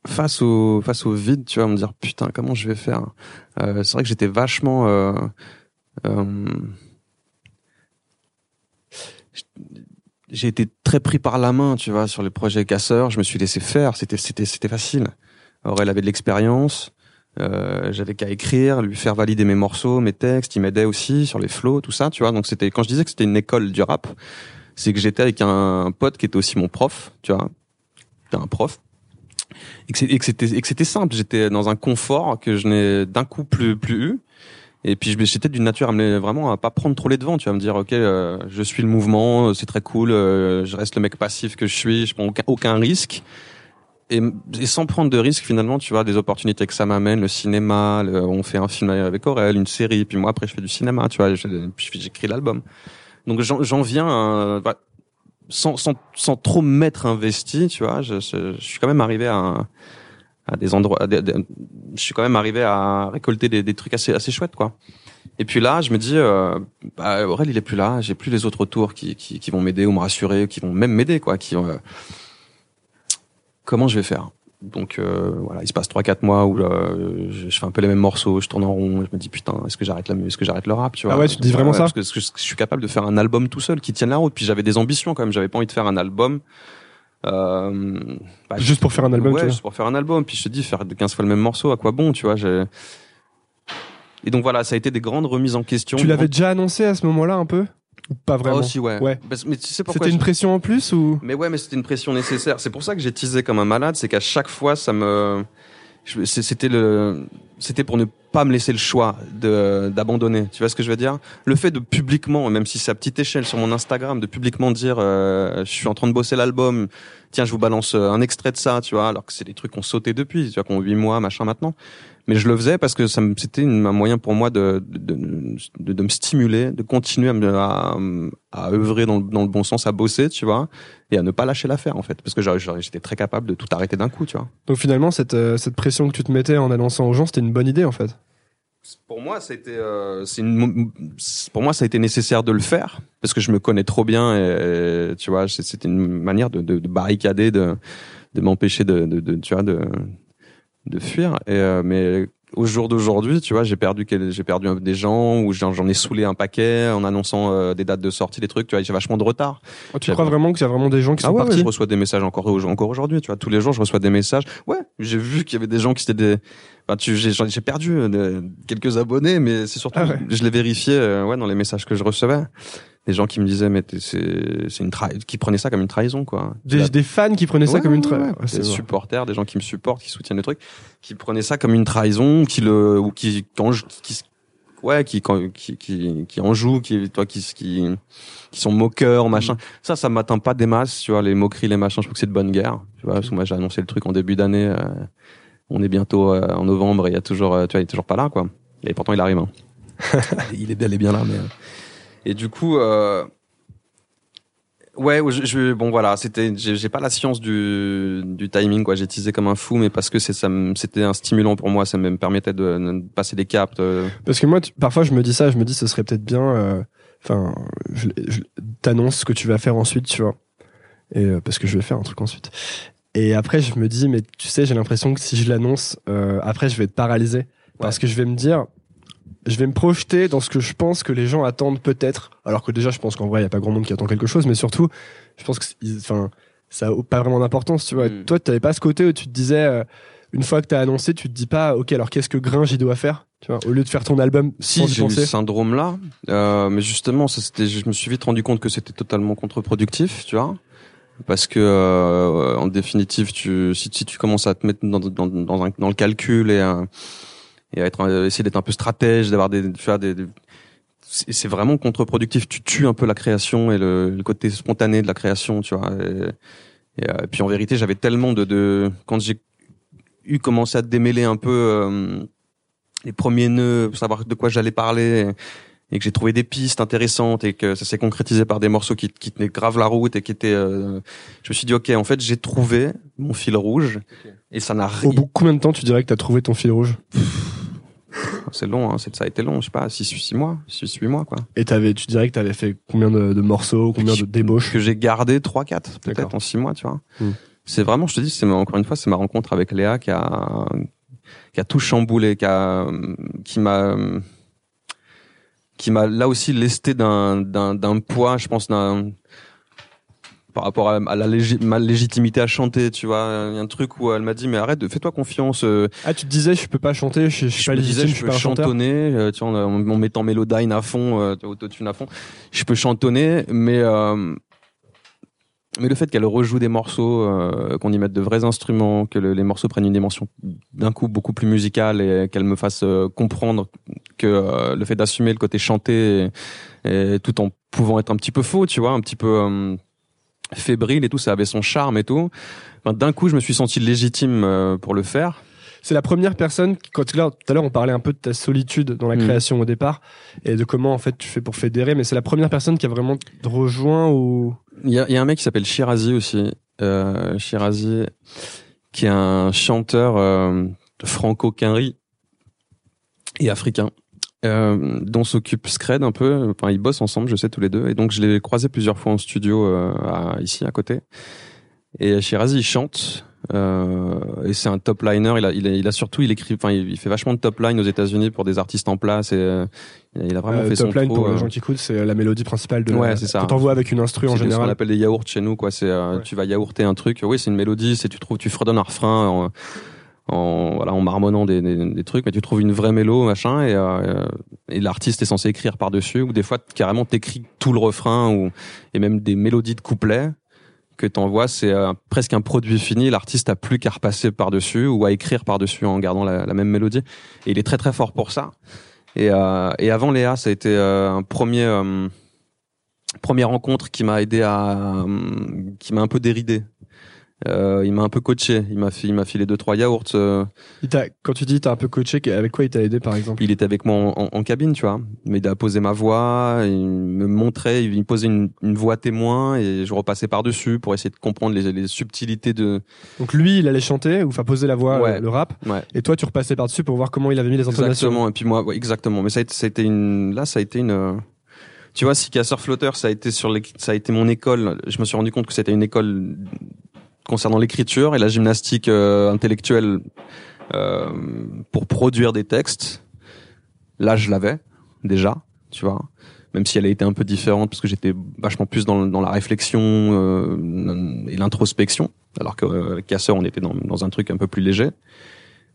face au face au vide, tu vois, me dire putain comment je vais faire? Euh, c'est vrai que j'étais vachement euh, euh, j'ai été très pris par la main, tu vois, sur les projets casseurs. Je me suis laissé faire. C'était, c'était, c'était facile. Aurel avait de l'expérience. Euh, j'avais qu'à écrire, lui faire valider mes morceaux, mes textes. Il m'aidait aussi sur les flows, tout ça, tu vois. Donc c'était, quand je disais que c'était une école du rap, c'est que j'étais avec un pote qui était aussi mon prof, tu vois. C'était un prof. Et que c'était, simple. J'étais dans un confort que je n'ai d'un coup plus, plus eu. Et puis j'étais d'une nature à me vraiment à pas prendre trop les devants, tu vas me dire ok, euh, je suis le mouvement, c'est très cool, euh, je reste le mec passif que je suis, je prends aucun risque. Et, et sans prendre de risque finalement, tu vois, des opportunités que ça m'amène, le cinéma, on fait un film avec Aurel, une série, puis moi après je fais du cinéma, tu vois, j'écris l'album. Donc j'en viens à, bah, sans, sans, sans trop m'être investi, tu vois, je, je, suis quand même arrivé à, à des endroits, je suis quand même arrivé à récolter des, des trucs assez, assez chouettes, quoi. Et puis là, je me dis, euh, bah, Aurel, il est plus là, j'ai plus les autres autour qui, qui, qui vont m'aider ou me rassurer, qui vont même m'aider, quoi, qui, euh, comment je vais faire donc euh, voilà, il se passe trois quatre mois où euh, je, je fais un peu les mêmes morceaux, je tourne en rond, je me dis putain, est-ce que j'arrête la musique, est-ce que j'arrête le rap, tu vois? Ah ouais, tu te dis vraiment ça? Parce que, parce que je, je suis capable de faire un album tout seul qui tienne la route. Puis j'avais des ambitions quand même, j'avais pas envie de faire un album. Euh, bah, Juste pour faire un album, ouais, tu vois? juste pour faire un album. Puis je te dis faire 15 fois le même morceau, à quoi bon, tu vois? Et donc voilà, ça a été des grandes remises en question. Tu l'avais déjà annoncé à ce moment-là un peu? Ou pas Ah, vraiment aussi, ouais. Ouais. Parce- mais tu sais pourquoi C'était une je- pression en plus ou? Mais ouais, mais c'était une pression nécessaire. C'est pour ça que j'ai teasé comme un malade, c'est qu'à chaque fois, ça me, c'était le, c'était pour ne pas me laisser le choix de d'abandonner. Tu vois ce que je veux dire? Le fait de publiquement, même si c'est à petite échelle sur mon Instagram, de publiquement dire, euh, je suis en train de bosser l'album. Tiens, je vous balance euh, un extrait de ça, tu vois, alors que c'est des trucs qu'on sauté depuis, tu vois, qu'on huit mois, machin maintenant. Mais je le faisais parce que ça c'était un moyen pour moi de de, de, de me stimuler, de continuer à, me, à, à œuvrer dans, le- dans le bon sens, à bosser, tu vois et à ne pas lâcher l'affaire en fait parce que j'étais très capable de tout arrêter d'un coup tu vois Donc finalement, cette, euh, cette pression que tu te mettais en annonçant aux gens, c'était une bonne idée en fait. pour moi ça a été euh, c'est une pour moi ça a été nécessaire de le faire parce que je me connais trop bien et, et, tu vois c'était une manière de, de, de barricader de de m'empêcher de, de, de tu vois de de fuir et euh, mais au jour d'aujourd'hui, tu vois, j'ai perdu j'ai perdu des gens ou j'en ai saoulé un paquet en annonçant euh, des dates de sortie, des trucs, tu vois, j'ai vachement de retard. Oh, tu crois vraiment qu'il y a vraiment des gens qui Ah sont ouais, ouais, partis je reçois des messages encore encore aujourd'hui, tu vois. Tous les jours, je reçois des messages. Ouais, j'ai vu qu'il y avait des gens qui étaient des. Enfin, tu, j'ai, j'ai perdu euh, quelques abonnés, mais c'est surtout, Ah ouais. je les vérifiais, euh, ouais, dans les messages que je recevais. Des gens qui me disaient, mais c'est, une qui prenaient ça comme une trahison, quoi. Des, fans qui prenaient ça comme une ouais, tra- ouais. C'est des supporters, des gens qui me supportent, qui soutiennent le truc, qui prenaient ça comme une trahison, qui le, ou qui, quand je- qui, ouais, qui, quand- qui, qui, qui en jouent, qui, toi, qui, qui, qui sont moqueurs, machin. Mm. Ça, ça m'atteint pas des masses, tu vois, les moqueries, les machins. Je trouve que c'est de bonne guerre, tu vois, parce que moi, j'ai annoncé le truc en début d'année. euh, on est bientôt euh, en novembre et il y a toujours, euh, tu vois, il est toujours pas là, quoi. Et pourtant, il arrive. Hein. il est bien, il est bien là, mais. Euh. Et du coup, euh, ouais, je, je- bon voilà, c'était, j'ai pas la science du, du timing, quoi. J'ai teasé comme un fou, mais parce que c'est, ça, me- c'était un stimulant pour moi, ça me permettait de, de passer des caps. de- Parce que moi, tu- parfois, je me dis ça, je me dis, ce serait peut-être bien. euh, Enfin, je, je t'annonce ce que tu vas faire ensuite, tu vois. Et euh, parce que je vais faire un truc ensuite. Et après, je me dis, mais tu sais, j'ai l'impression que si je l'annonce, euh, après, je vais être paralysé parce que je vais me dire, je vais me projeter dans ce que je pense que les gens attendent peut-être. Alors que déjà, je pense qu'en vrai, il y a pas grand monde qui attend quelque chose, mais surtout, je pense que, enfin, ça a pas vraiment d'importance, tu vois. Mm. Toi, tu pas ce côté où tu te disais. euh, une fois que t'as annoncé, tu te dis pas, ok, alors qu'est-ce que Gringe il doit faire, tu vois, au lieu de faire ton album Si j'ai eu ce syndrome-là, euh, mais justement, ça c'était, je me suis vite rendu compte que c'était totalement contre-productif, tu vois, parce que euh, en définitive, tu, si, si tu commences à te mettre dans, dans, dans, un- dans le calcul et, et être, euh, essayer d'être un peu stratège, d'avoir des, tu vois, des, des- c'est vraiment contre-productif. Tu tues un peu la création et le, le côté spontané de la création, tu vois. Et, et, euh, puis en vérité, j'avais tellement de, de quand j'ai eu commencé à démêler un peu. euh, les premiers nœuds, pour savoir de quoi j'allais parler. et que j'ai trouvé des pistes intéressantes et que ça s'est concrétisé par des morceaux qui, qui tenaient grave la route et qui étaient euh, je me suis dit ok en fait j'ai trouvé mon fil rouge et ça n'a Au rien bout de combien de temps tu dirais que t'as trouvé ton fil rouge? C'est long hein, c'est- ça a été long je sais pas 6 six mois 6 8 mois quoi. Et t'avais, tu dirais que t'avais fait combien de, de morceaux, combien de débauches que j'ai gardé 3 4 peut-être en 6 mois tu vois. Hmm. c'est vraiment je te dis c'est encore une fois c'est ma rencontre avec Léa qui a qui a tout chamboulé qui a qui m'a qui m'a là aussi lesté d'un d'un d'un poids je pense d'un par rapport à, à la ma légitimité à chanter tu vois. Il y a un truc où elle m'a dit mais arrête fais-toi confiance euh, Ah, tu te disais, je peux pas chanter, je, je suis je pas me légitime, disais, je peux pas chantonner, euh, tu vois, en, en mettant Melodyne à fond, euh, autotune à fond. Je peux chantonner, mais euh, mais le fait qu'elle rejoue des morceaux, euh, qu'on y mette de vrais instruments, que le- les morceaux prennent une dimension d'un coup beaucoup plus musicale et qu'elle me fasse euh, comprendre que euh, le fait d'assumer le côté chanté, et, et tout en pouvant être un petit peu faux, tu vois, un petit peu fébrile et tout, ça avait son charme et tout. Enfin, d'un coup, je me suis senti légitime euh, pour le faire. C'est la première personne, qui- quand tout à l'heure- tout à l'heure on parlait un peu de ta solitude dans la Mm. création au départ et de comment en fait tu fais pour fédérer, mais c'est la première personne qui a vraiment rejoint ou? Il y a, il y a un mec qui s'appelle Shirazi aussi. Euh, Shirazi, qui est un chanteur euh, franco-quinri et africain, euh, dont s'occupe Scred un peu. Enfin, ils bossent ensemble, je sais, tous les deux. Et donc, je l'ai croisé plusieurs fois en studio euh, à- ici, à côté. Et Shirazi, il chante. Euh, et c'est un top liner. Il a, il a, il a surtout, il écrit, enfin, il, fait vachement de top line aux États-Unis pour des artistes en place. Et euh, il a vraiment euh, fait son top line trou, pour euh, les gens qui écoutent, c'est la mélodie principale de Ouais, c'est ça. Quand on voit avec une instru en c'est ce qu'on général. appelle des yaourts chez nous, quoi. C'est, euh, Ouais. tu vas yaourter un truc. Oui, c'est une mélodie. C'est tu trouves, tu fredonnes un refrain en, voilà, en marmonnant des, des, des trucs, mais tu trouves une vraie mélo, machin, et, euh, et l'artiste est censé écrire par dessus. Ou des fois, carrément, t'écris tout le refrain ou et même des mélodies de couplets que t'envoies. C'est euh, presque un produit fini. L'artiste a plus qu'à repasser par dessus ou à écrire par dessus en gardant la, même mélodie. Et il est très très fort pour ça. Et, euh, et avant Léa, ça a été euh, un premier euh, première rencontre qui m'a aidé à euh, qui m'a un peu déridé. Euh, il m'a un peu coaché. Il m'a il m'a filé deux trois yaourts. euh, Il quand tu dis t'as un peu coaché, avec quoi il t'a aidé par exemple? Il était avec moi en, en- en cabine, tu vois. Il m'aidait à poser ma voix. Il me montrait, il me posait une, une voix témoin et je repassais par dessus pour essayer de comprendre les, les subtilités de. Donc lui, il allait chanter ou faire poser la voix, Ouais. euh, le rap, Ouais. et toi tu repassais par dessus pour voir comment il avait mis les intonations. Exactement. Et puis moi, ouais, exactement. Mais ça a a été une, là, ça a été une. euh, Tu vois, si Casseur Flotteur, ça a été sur les, ça a été mon école. Je me suis rendu compte que c'était une école concernant l'écriture et la gymnastique euh, intellectuelle euh, pour produire des textes. Là, je l'avais déjà, tu vois. Même si elle a été un peu différente parce que j'étais vachement plus dans, dans la réflexion euh, et l'introspection, alors que euh, Casseur, on était dans, dans un truc un peu plus léger.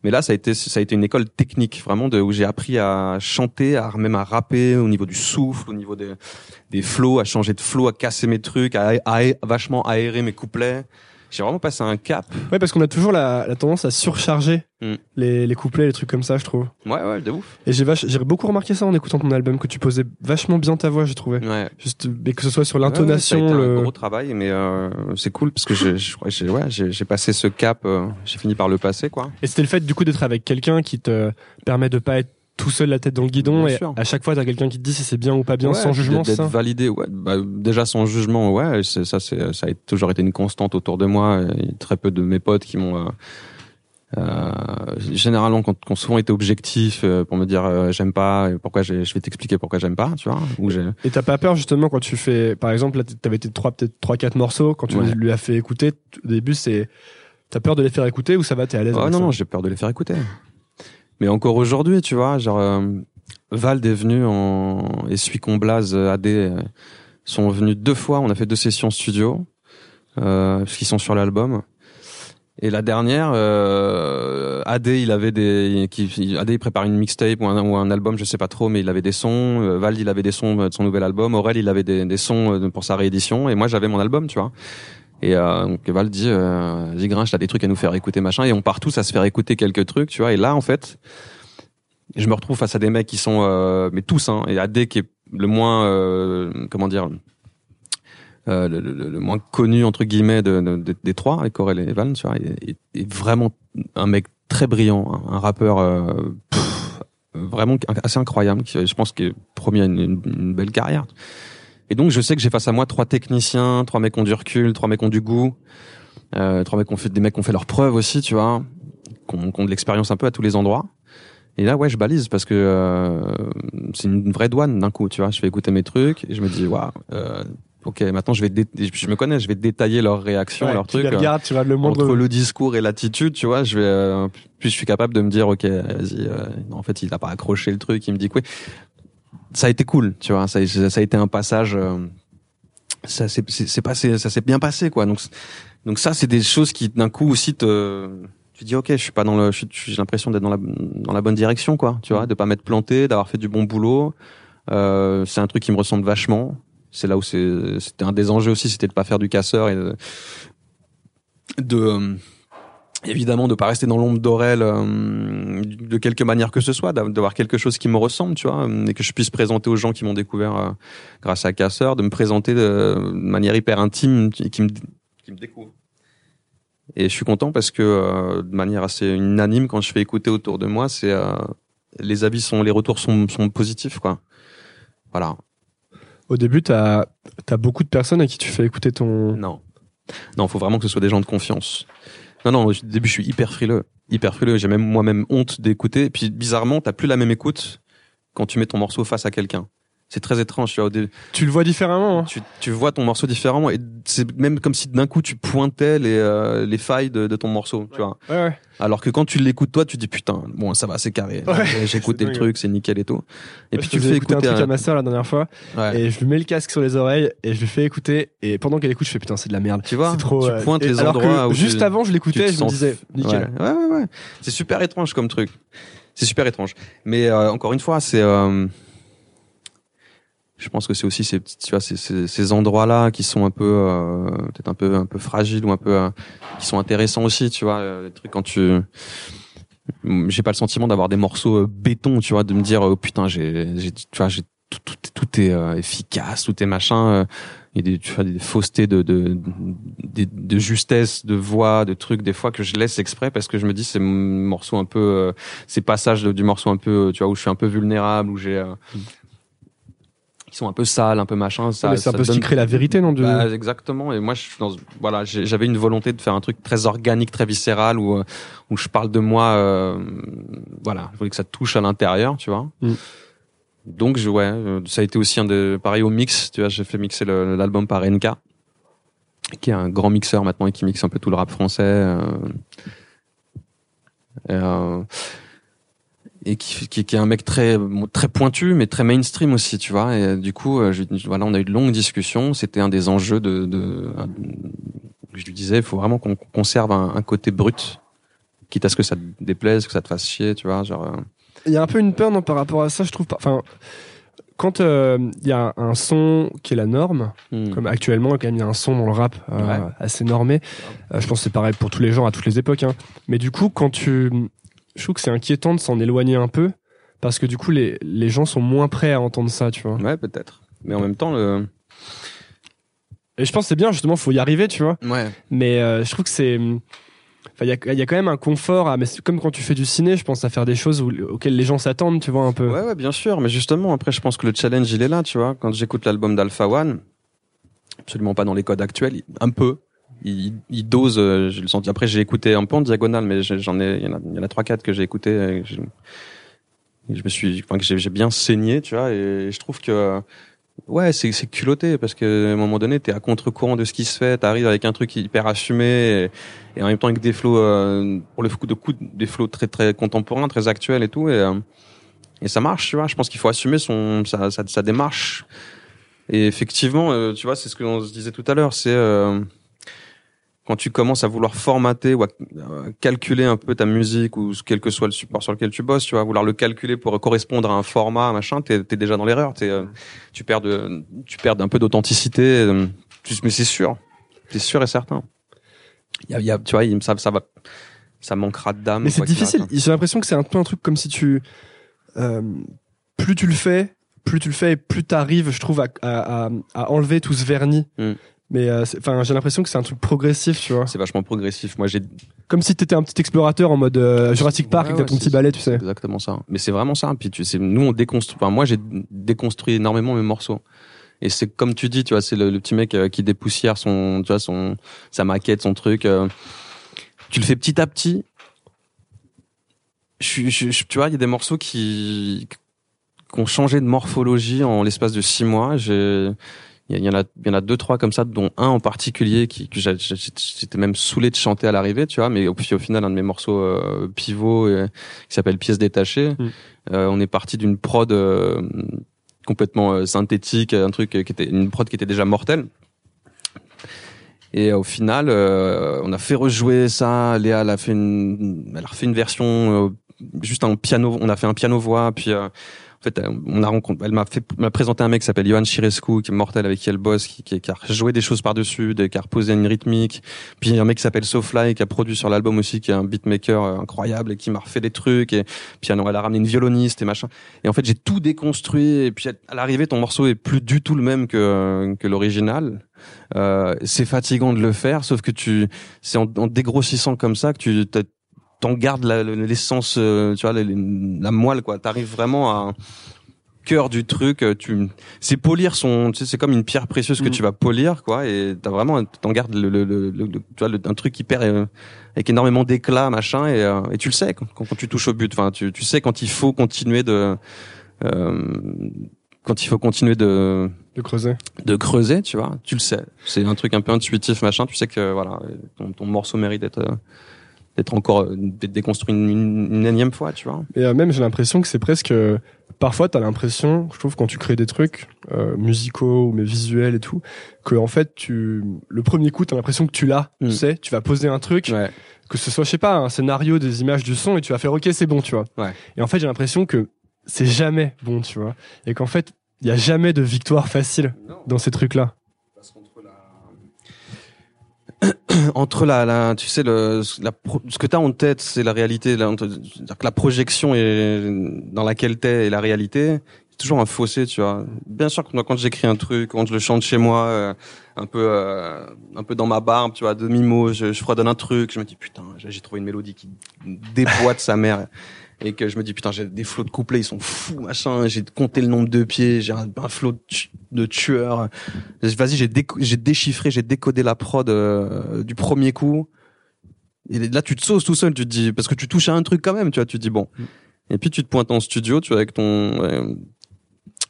Mais là, ça a été, ça a été une école technique, vraiment, de, où j'ai appris à chanter, à même à rapper au niveau du souffle, au niveau des, des flows, à changer de flow, à casser mes trucs, à, à- à vachement aérer mes couplets. J'ai vraiment passé un cap. Ouais, parce qu'on a toujours la, la tendance à surcharger Mm. les, les couplets, les trucs comme ça, je trouve. Ouais, ouais, de ouf. Et j'ai j'ai beaucoup remarqué ça en écoutant ton album, que tu posais vachement bien ta voix, j'ai trouvé. Ouais. Juste, mais que ce soit sur l'intonation, ouais, le... un gros travail, mais euh, c'est cool parce que j'ai, ouais, j'ai passé ce cap. euh, j'ai fini par le passer, quoi. Et c'était le fait du coup d'être avec quelqu'un qui te permet de pas être tout seul la tête dans le guidon Bien et sûr. à chaque fois t'as quelqu'un qui te dit si c'est bien ou pas bien Ouais, sans jugement, d'être, validé ouais bah, déjà sans jugement ouais ça c'est ça a toujours été une constante autour de moi très peu de mes potes qui m'ont euh, euh, généralement quand, quand souvent été objectifs euh, pour me dire j'aime pas et pourquoi je vais t'expliquer pourquoi j'aime pas tu vois ou Et t'as pas peur justement quand tu fais, par exemple, là t'avais tes trois peut-être trois quatre morceaux quand tu Ouais. lui as fait écouter. Au début c'est, t'as peur de les faire écouter ou ça va, t'es à l'aise oh non ça non j'ai peur de les faire écouter mais encore aujourd'hui tu vois genre euh, est venu en et celui qu'on AD sont venus deux fois. On a fait deux sessions studio euh, parce qu'ils sont sur l'album. Et la dernière euh, AD il avait des AD il prépare une mixtape ou un, ou un album je sais pas trop mais il avait des sons. Euh, Vald il avait des sons de son nouvel album. Aurel il avait des, des sons euh, pour sa réédition. Et moi j'avais mon album tu vois et euh, donc Val dit, euh, Grinch, t'as des trucs à nous faire écouter, machin. Et on part tous à se faire écouter quelques trucs, tu vois. Et là, en fait, je me retrouve face à des mecs qui sont, euh, mais tous, hein. Et AD qui est le moins, euh, comment dire, euh, le, moins connu entre guillemets de, de- de- des trois, avec Corel et Van, tu vois. Et vraiment un mec très brillant, un, rappeur vraiment assez incroyable. Qui, je pense qu'il est promis une, belle carrière. Et donc, je sais que j'ai face à moi trois techniciens, trois mecs qui ont du recul, trois mecs qui ont du goût, euh, trois mecs qui ont fait des mecs qui ont fait leurs preuves aussi, tu vois, qui ont, qui ont de l'expérience un peu à tous les endroits. Et là, ouais, je balise parce que euh, c'est une vraie douane d'un coup, tu vois. Je fais écouter mes trucs et je me dis, waouh, euh, ok, maintenant je vais, dé- je me connais, je vais détailler leurs réactions, Ouais, leurs tu trucs. les regardes, tu regardes le euh, monde. entre le discours et l'attitude, tu vois, je vais, euh, puis je suis capable de me dire, ok, vas-y, euh, non, en fait, il a pas accroché le truc, il me dit que oui. Ça a été cool, tu vois, ça, a- été un passage, euh, ça s'est passé, ça s'est bien passé, quoi. Donc, donc ça, c'est des choses qui d'un coup aussi te, tu dis, ok, je suis pas dans le, j'ai l'impression d'être dans la, dans la bonne direction, quoi, tu vois, de pas m'être planté, d'avoir fait du bon boulot. Euh, c'est un truc qui me ressemble vachement. C'est là où c'était un des enjeux aussi, c'était de pas faire du casseur et de, de évidemment de pas rester dans l'ombre d'Aurel euh, de quelque manière que ce soit, d'av- d'avoir quelque chose qui me ressemble, tu vois, et que je puisse présenter aux gens qui m'ont découvert euh, grâce à Casseur, de me présenter de, de manière hyper intime et qui me, qui me découvre. Et je suis content parce que euh, de manière assez unanime, quand je fais écouter autour de moi, c'est euh, les avis sont, les retours sont, sont positifs, quoi. Voilà. Au début, t'as as beaucoup de personnes à qui tu fais écouter ton. Non. Non, faut vraiment que ce soit des gens de confiance. Non, non, au début, je suis hyper frileux. Hyper frileux. J'ai même moi-même honte d'écouter. Puis, bizarrement, t'as plus la même écoute quand tu mets ton morceau face à quelqu'un. C'est très étrange. Tu vois, au début, Tu le vois différemment. Hein. tu, tu vois ton morceau différemment et c'est même comme si d'un coup tu pointais les, euh, les failles de, de ton morceau, tu vois. Ouais, ouais. Alors que quand tu l'écoutes toi, tu dis putain, bon ça va, c'est carré. Ouais, J'ai écouté le truc, c'est nickel et tout. Et puis tu fais écouter un truc à- ma sœur la dernière fois Ouais. et je lui mets le casque sur les oreilles et je lui fais écouter et pendant qu'elle écoute je fais putain c'est de la merde Tu vois, trop tu euh, pointes les endroits où juste tu- avant je l'écoutais je me disais nickel Ouais, ouais, ouais. ouais. C'est super étrange comme truc. C'est super étrange. Mais euh, encore une fois, c'est. Je pense que c'est aussi ces petits- tu vois, ces, ces, ces endroits-là qui sont un peu euh, peut-être un peu un peu fragiles ou un peu euh, qui sont intéressants aussi. Tu vois, euh, des trucs quand tu. J'ai pas le sentiment d'avoir des morceaux euh, béton, tu vois, de me dire oh, putain j'ai j'ai tu vois j'ai tout, tout, tout est euh, efficace, tout est machin. il y a des, tu vois, des faussetés de, de, de, de justesse, de voix, de trucs, des fois que je laisse exprès parce que je me dis c'est mon morceau un peu, euh, ces passages du morceau un peu, tu vois, où je suis un peu vulnérable, où j'ai, euh, qui sont un peu sales, un peu machin. Ça, Mais c'est un peu ce qui crée la vérité non de... Bah, exactement. Et moi, je suis dans, voilà, j'avais une volonté de faire un truc très organique, très viscéral, où euh, où je parle de moi. euh, voilà, je voulais que ça touche à l'intérieur, tu vois. Mm. Donc, je, ouais, euh, ça a été aussi un de, pareil au mix. Tu vois, j'ai fait mixer l'album par NK, qui est un grand mixeur maintenant et qui mixe un peu tout le rap français. euh, et, euh, et qui, qui, qui est un mec très très pointu mais très mainstream aussi tu vois et euh, du coup euh, je, voilà on a eu de longues discussions c'était un des enjeux de, de un- je lui disais il faut vraiment qu'on conserve un, un côté brut quitte à ce que ça te déplaise que ça te fasse chier tu vois genre euh, Il y a un peu une peur non, par rapport à ça, je trouve pas. Enfin, quand euh, il y a un son qui est la norme, hmm. comme actuellement, quand même, il y a un son dans le rap euh, Ouais. assez normé. Euh, je pense que c'est pareil pour tous les gens à toutes les époques. Hein. Mais du coup, quand tu, je trouve que c'est inquiétant de s'en éloigner un peu parce que du coup, les les gens sont moins prêts à entendre ça, tu vois. ouais peut-être mais en même temps le Et je pense que c'est bien justement, faut y arriver, tu vois. ouais Mais euh, je trouve que c'est Enfin, il y a, il y a quand même un confort à, mais c'est comme quand tu fais du ciné, je pense à faire des choses où- auxquelles les gens s'attendent, tu vois, un peu. Ouais, ouais, bien sûr. Mais justement, après, je pense que le challenge, il est là, tu vois. Quand j'écoute l'album d'Alpha One, absolument pas dans les codes actuels, un peu. Il, il dose, euh, j'ai le senti. Après, j'ai écouté un peu en diagonale, mais j'en ai, il y en a, trois, quatre que j'ai écouté. et je me suis, enfin, j'ai bien saigné, tu vois. Et je trouve que, ouais, c'est c'est culotté parce que à un moment donné, t'es à contre-courant de ce qui se fait. T'arrives avec un truc hyper assumé et, en même temps avec des flots, euh, pour le coup de coup, des flots très très contemporains, très actuels et tout. Et euh, et ça marche, tu vois. Je pense qu'il faut assumer son sa, sa, démarche. Et effectivement, euh, tu vois, c'est ce que l'on se disait tout à l'heure, c'est euh, quand tu commences à vouloir formater ou à calculer un peu ta musique ou quel que soit le support sur lequel tu bosses, tu vas vouloir le calculer pour correspondre à un format, machin, t'es es déjà dans l'erreur. Euh, tu perds de, tu perds un peu d'authenticité. euh, tu- mais c'est sûr, c'est sûr et certain. Il y a, il y a, tu vois, ça, ça va, ça manquera d'âme. Mais c'est difficile. J'ai l'impression que c'est un peu un truc comme si tu, euh, plus tu le fais, plus tu le fais, et plus t'arrives, je trouve, à, à, à, à enlever tout ce vernis. Mm. Mais euh, enfin, j'ai l'impression que c'est un truc progressif, tu vois. C'est vachement progressif. Moi, j'ai Comme si t'étais un petit explorateur en mode euh, Jurassic Park Ouais, avec ouais, ton petit balai, tu sais. Exactement ça. Mais c'est vraiment ça. Puis tu sais, nous on déconstruit. Enfin, moi j'ai déconstruit énormément mes morceaux. Et c'est comme tu dis, tu vois, c'est le, le petit mec euh, qui dépoussière son, tu vois, son, sa maquette, son truc. euh, tu le fais petit à petit. Je, je, je- tu vois, il y a des morceaux qui, qui ont changé de morphologie en l'espace de six mois. J'ai, il y, en a, il y en a deux, trois comme ça, dont un en particulier qui, que j'étais même saoulé de chanter à l'arrivée, tu vois. Mais au, puis au final, un de mes morceaux euh, pivot euh, qui s'appelle Pièces détachées. Mm. Euh, on est parti d'une prod euh, complètement euh, synthétique, un truc qui était une prod qui était déjà mortelle. Et au final, euh, on a fait rejouer ça. Léa, elle a fait une, elle a refait une version euh, juste un piano. On a fait un piano voix, puis euh, en fait, on a rencontré, elle m'a fait, m'a présenté un mec qui s'appelle Johan Chirescu, qui est mortel avec qui elle bosse, qui, qui, qui a joué des choses par dessus, qui a reposé une rythmique. Puis un mec qui s'appelle Sofly, qui a produit sur l'album aussi, qui est un beatmaker euh, incroyable et qui m'a refait des trucs. Et puis elle a ramené une violoniste et machin. Et en fait, j'ai tout déconstruit. Et puis à l'arrivée, ton morceau est plus du tout le même que que l'original. Euh, c'est fatigant de le faire, sauf que tu, c'est en, en dégrossissant comme ça que tu t'en gardes l'essence, euh, tu vois, la, la moelle, quoi. T'arrives vraiment à cœur du truc. euh, Tu, c'est polir son, tu sais, c'est comme une pierre précieuse que Mm. tu vas polir, quoi. Et t'as vraiment, t'en gardes le, le, le, le- tu vois, le- un truc hyper euh, avec énormément d'éclat, machin. Et, euh, et tu le sais quand, tu touches au but. Enfin, tu, tu sais quand il faut continuer de, euh, quand il faut continuer de De creuser. de creuser, tu vois, tu le sais. C'est un truc un peu intuitif, machin. Tu sais que voilà, ton, ton morceau mérite d'être d'être encore euh, d'être déconstruit une, une, une énième fois, tu vois. Et euh, même, j'ai l'impression que c'est presque. euh, Parfois, t'as l'impression, je trouve, quand tu crées des trucs euh, musicaux ou mais visuels et tout, que en fait, tu le premier coup, t'as l'impression que tu l'as. Mm. Tu sais, tu vas poser un truc, Ouais. que ce soit, je sais pas, un scénario, des images, du son, et tu vas faire OK, c'est bon, tu vois. Ouais. Et en fait, j'ai l'impression que c'est jamais bon, tu vois, et qu'en fait, il y a jamais de victoire facile dans ces trucs-là. Entre la, la, tu sais, le, la, ce que t'as en tête, c'est la réalité. La, la projection est dans laquelle t'es et la réalité, c'est toujours un fossé, tu vois. Bien sûr que quand j'écris un truc, quand je le chante chez moi, euh, un peu, euh, un peu dans ma barbe, tu vois, demi mot, je, je fredonne un truc, je me dis putain, j'ai trouvé une mélodie qui déboîte sa mère. Et que je me dis putain j'ai des flots de couplets ils sont fous machin j'ai compté le nombre de pieds j'ai un, un flot de, tu- de tueurs. Vas-y j'ai déchiffré j'ai décodé la prod euh, du premier coup. Et là tu te sauces tout seul tu te dis parce que tu touches à un truc quand même tu vois tu te dis bon. Et puis tu te pointes en studio tu vois avec ton euh,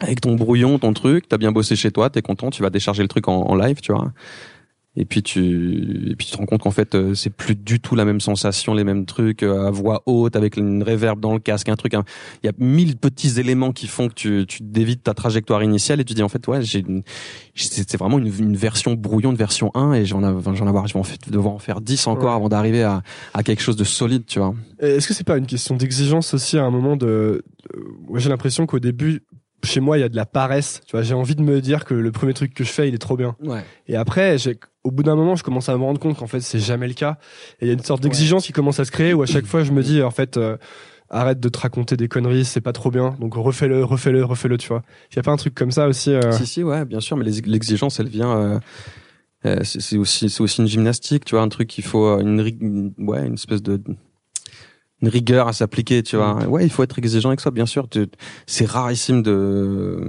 avec ton brouillon ton truc t'as bien bossé chez toi t'es content tu vas décharger le truc en live tu vois et puis tu et puis tu te rends compte qu'en fait euh, c'est plus du tout la même sensation les mêmes trucs euh, à voix haute avec une réverb dans le casque un truc il y a mille petits éléments qui font que tu tu dévites ta trajectoire initiale et tu dis en fait ouais j'ai c'est vraiment une, une version brouillon de version 1 et j'en j'en avoir je vais en fait devoir en faire 10 encore Ouais. avant d'arriver à à quelque chose de solide tu vois Est-ce que c'est pas une question d'exigence aussi à un moment de, j'ai l'impression qu'au début chez moi il y a de la paresse, tu vois, j'ai envie de me dire que le premier truc que je fais il est trop bien. ouais Et après au bout d'un moment je commence à me rendre compte qu'en fait c'est jamais le cas et il y a une sorte d'exigence qui commence à se créer où à chaque fois je me dis en fait euh, arrête de te raconter des conneries, c'est pas trop bien. Donc refais-le, refais-le, refais-le, tu vois. Il y a pas un truc comme ça aussi euh, Si si ouais bien sûr mais l'exigence elle vient euh, euh, c'est aussi c'est aussi une gymnastique tu vois un truc qu'il faut euh, une- ouais une espèce de une rigueur à s'appliquer tu vois ouais il faut être exigeant avec soi bien sûr c'est rarissime de euh,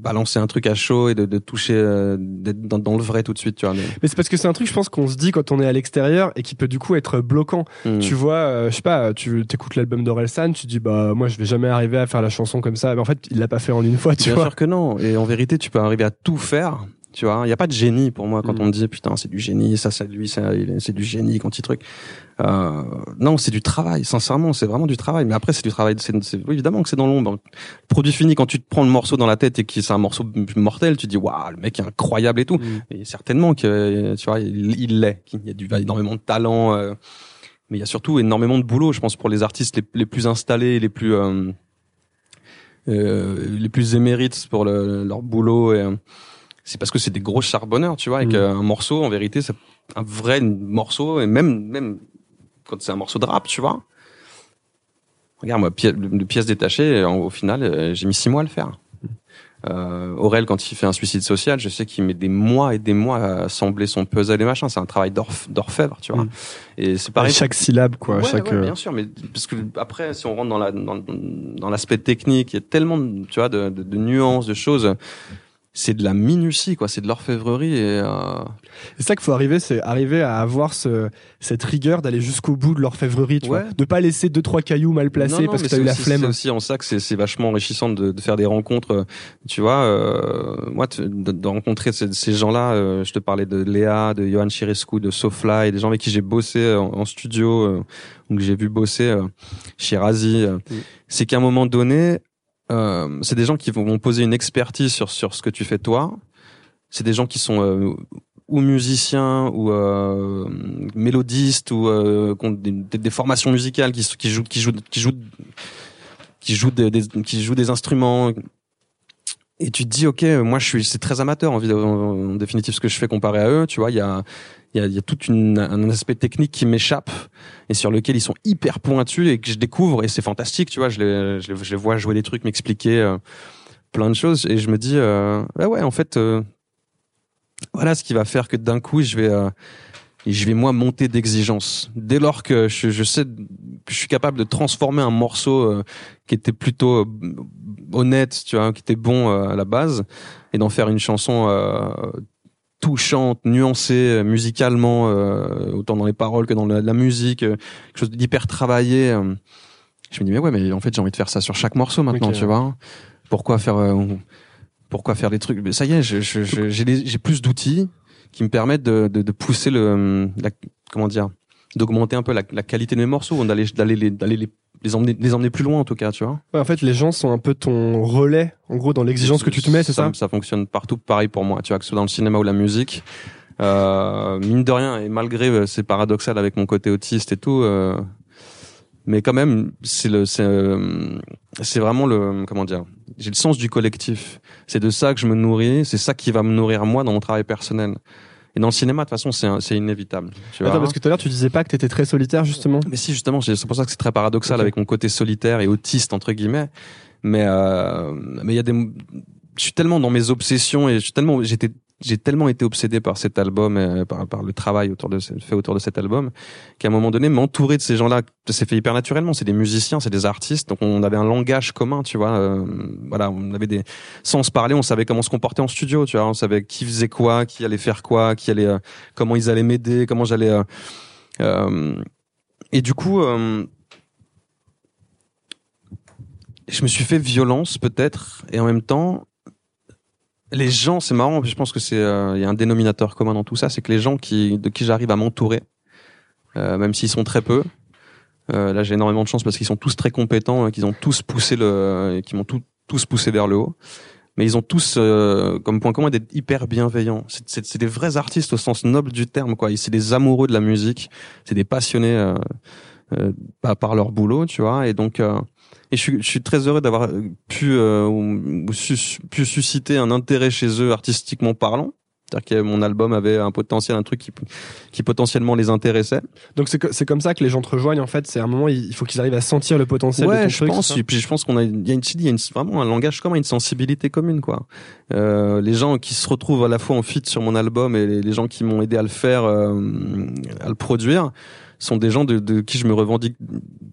balancer un truc à chaud et de, de toucher euh, d'être dans, dans le vrai tout de suite tu vois mais, Mais c'est parce que c'est un truc, je pense, qu'on se dit quand on est à l'extérieur et qui peut du coup être bloquant. Hmm. Tu vois, euh, je sais pas, tu t'écoutes l'album d'Orelsan, tu dis bah moi je vais jamais arriver à faire la chanson comme ça. Mais en fait, il l'a pas fait en une fois, tu Bien vois. sûr que non. Et en vérité, tu peux arriver à tout faire. Tu vois, il y a pas de génie pour moi quand Mm. on me dit putain c'est du génie, ça c'est lui, il c'est du génie quand il truc. Euh, non, c'est du travail. Sincèrement, c'est vraiment du travail. Mais après, c'est du travail. C'est, évidemment que c'est dans l'ombre. Produit fini quand tu te prends le morceau dans la tête et que c'est un morceau mortel, tu dis waouh le mec est incroyable et tout. Mm. Et certainement que tu vois, il il l'est. qu'il y a du énormément de talent. euh, mais il y a surtout énormément de boulot, je pense, pour les artistes les, les plus installés, les plus euh, euh, les plus émérites pour le- leur boulot. Et, c'est parce que c'est des gros charbonneurs, tu vois, et Mm. qu'un morceau, en vérité, c'est un vrai morceau, et même même quand c'est un morceau de rap, tu vois. Regarde, moi, pi- de pièces détachées, en- au final, euh, j'ai mis six mois à le faire. Euh, Aurel, quand il fait un suicide social, je sais qu'il met des mois et des mois à assembler son puzzle et machin. C'est un travail d'orfèvre, tu vois. Mm. Et c'est pareil. chaque syllabe, quoi. Ouais, chaque, ouais, euh, bien sûr, mais parce que après, si on rentre dans la dans, dans l'aspect technique, il y a tellement, tu vois, de, de, de nuances, de choses. C'est de la minutie, quoi. C'est de l'orfèvrerie et euh, C'est ça qu'il faut arriver, c'est arriver à avoir ce, cette rigueur d'aller jusqu'au bout de l'orfèvrerie, tu Ouais. vois. De pas laisser deux, trois cailloux mal placés Non, non, parce que t'as eu la flemme. C'est aussi en ça que c'est, vachement enrichissant de, de faire des rencontres. euh, Tu vois, euh, moi, de, de rencontrer ces, ces gens-là, euh, je te parlais de Léa, de Johan Chirescu, de Sofla et des gens avec qui j'ai bossé euh, en, en studio, euh, ou que j'ai vu bosser euh, chez Razi. euh, Mm. C'est qu'à un moment donné, euh, c'est des gens qui vont poser une expertise sur sur ce que tu fais toi. C'est des gens qui sont euh, ou musiciens ou euh, mélodistes ou euh, qui ont des, formations musicales qui, jouent qui jouent qui jouent qui jouent des- qui jouent des instruments et tu te dis ok moi je suis c'est très amateur en, définitive ce que je fais comparé à eux tu vois il y a il y a, il y a tout un aspect technique qui m'échappe et sur lequel ils sont hyper pointus et que je découvre et c'est fantastique tu vois je les, je les, je les vois jouer des trucs m'expliquer euh, plein de choses et je me dis euh, ouais en fait euh, voilà ce qui va faire que d'un coup je vais euh, je vais moi monter d'exigence. Dès lors que je, je sais je suis capable de transformer un morceau euh, qui était plutôt honnête tu vois qui était bon euh, à la base et d'en faire une chanson euh, touchante nuancée euh, musicalement autant dans les paroles que dans la, la musique quelque chose d'hyper travaillé je me dis mais ouais mais en fait j'ai envie de faire ça sur chaque morceau maintenant tu vois. Pourquoi faire pourquoi faire des trucs? Mais ça y est je- je- je- j'ai plus d'outils qui me permettent de, de, de pousser le la, comment dire d'augmenter un peu la, la qualité de mes morceaux d'aller d'aller les d'aller les, les emmener les emmener plus loin en tout cas tu vois. Ouais, en fait, les gens sont un peu ton relais, en gros, dans l'exigence que tu te mets, c'est ça? ça fonctionne partout pareil pour moi tu vois que ce soit dans le cinéma ou la musique. Euh, mine de rien et malgré euh, c'est paradoxal avec mon côté autiste et tout euh, mais quand même c'est le c'est euh, c'est vraiment le comment dire j'ai le sens du collectif. C'est de ça que je me nourris c'est ça qui va me nourrir moi dans mon travail personnel et dans le cinéma de toute façon c'est un- c'est inévitable tu vois Attends, parce que tout à l'heure, tu disais pas que t'étais très solitaire, justement. mais si justement, c'est pour ça que c'est très paradoxal avec mon côté solitaire et autiste entre guillemets. Mais euh, mais il y a des, je suis tellement dans mes obsessions et je suis tellement, j'étais, j'ai tellement été obsédé par cet album, et par, le travail autour de fait autour de cet album, qu'à un moment donné, m'entourer de ces gens-là, ça s'est fait hyper naturellement. C'est des musiciens, c'est des artistes, donc on avait un langage commun, tu vois. euh, voilà, on avait des, sans se parler, on savait comment se comporter en studio, tu vois. On savait qui faisait quoi, qui allait faire quoi, qui allait, euh, comment ils allaient m'aider, comment j'allais. euh, euh, et du coup, euh, je me suis fait violence peut-être, et en même temps, les gens, c'est marrant, je pense que c'est, euh, il y a un dénominateur commun dans tout ça, c'est que les gens qui, de qui j'arrive à m'entourer, euh, même s'ils sont très peu, euh, là j'ai énormément de chance parce qu'ils sont tous très compétents, euh, qu'ils ont tous poussé le, qu'ils m'ont tout- tous poussé vers le haut. Mais ils ont tous euh, comme point commun d'être hyper bienveillants. C'est- des vrais artistes au sens noble du terme, quoi. C'est des amoureux de la musique, c'est des passionnés euh, euh, par leur boulot, tu vois. Et donc, euh, et je suis, je suis très heureux d'avoir pu euh, ou su- pu susciter un intérêt chez eux artistiquement parlant. C'est-à-dire que mon album avait un potentiel, un truc qui, qui potentiellement les intéressait. Donc, c'est c'est comme ça que les gens te rejoignent, en fait. C'est à un moment, il faut qu'ils arrivent à sentir le potentiel de Ouais, ton je truc. pense. Et puis je pense qu'on a, il y a une, il y a une- vraiment un langage commun, une sensibilité commune, quoi. Euh, les gens qui se retrouvent à la fois en feat sur mon album et les, les gens qui m'ont aidé à le faire, euh, à le produire, sont des gens de, de qui je me revendique,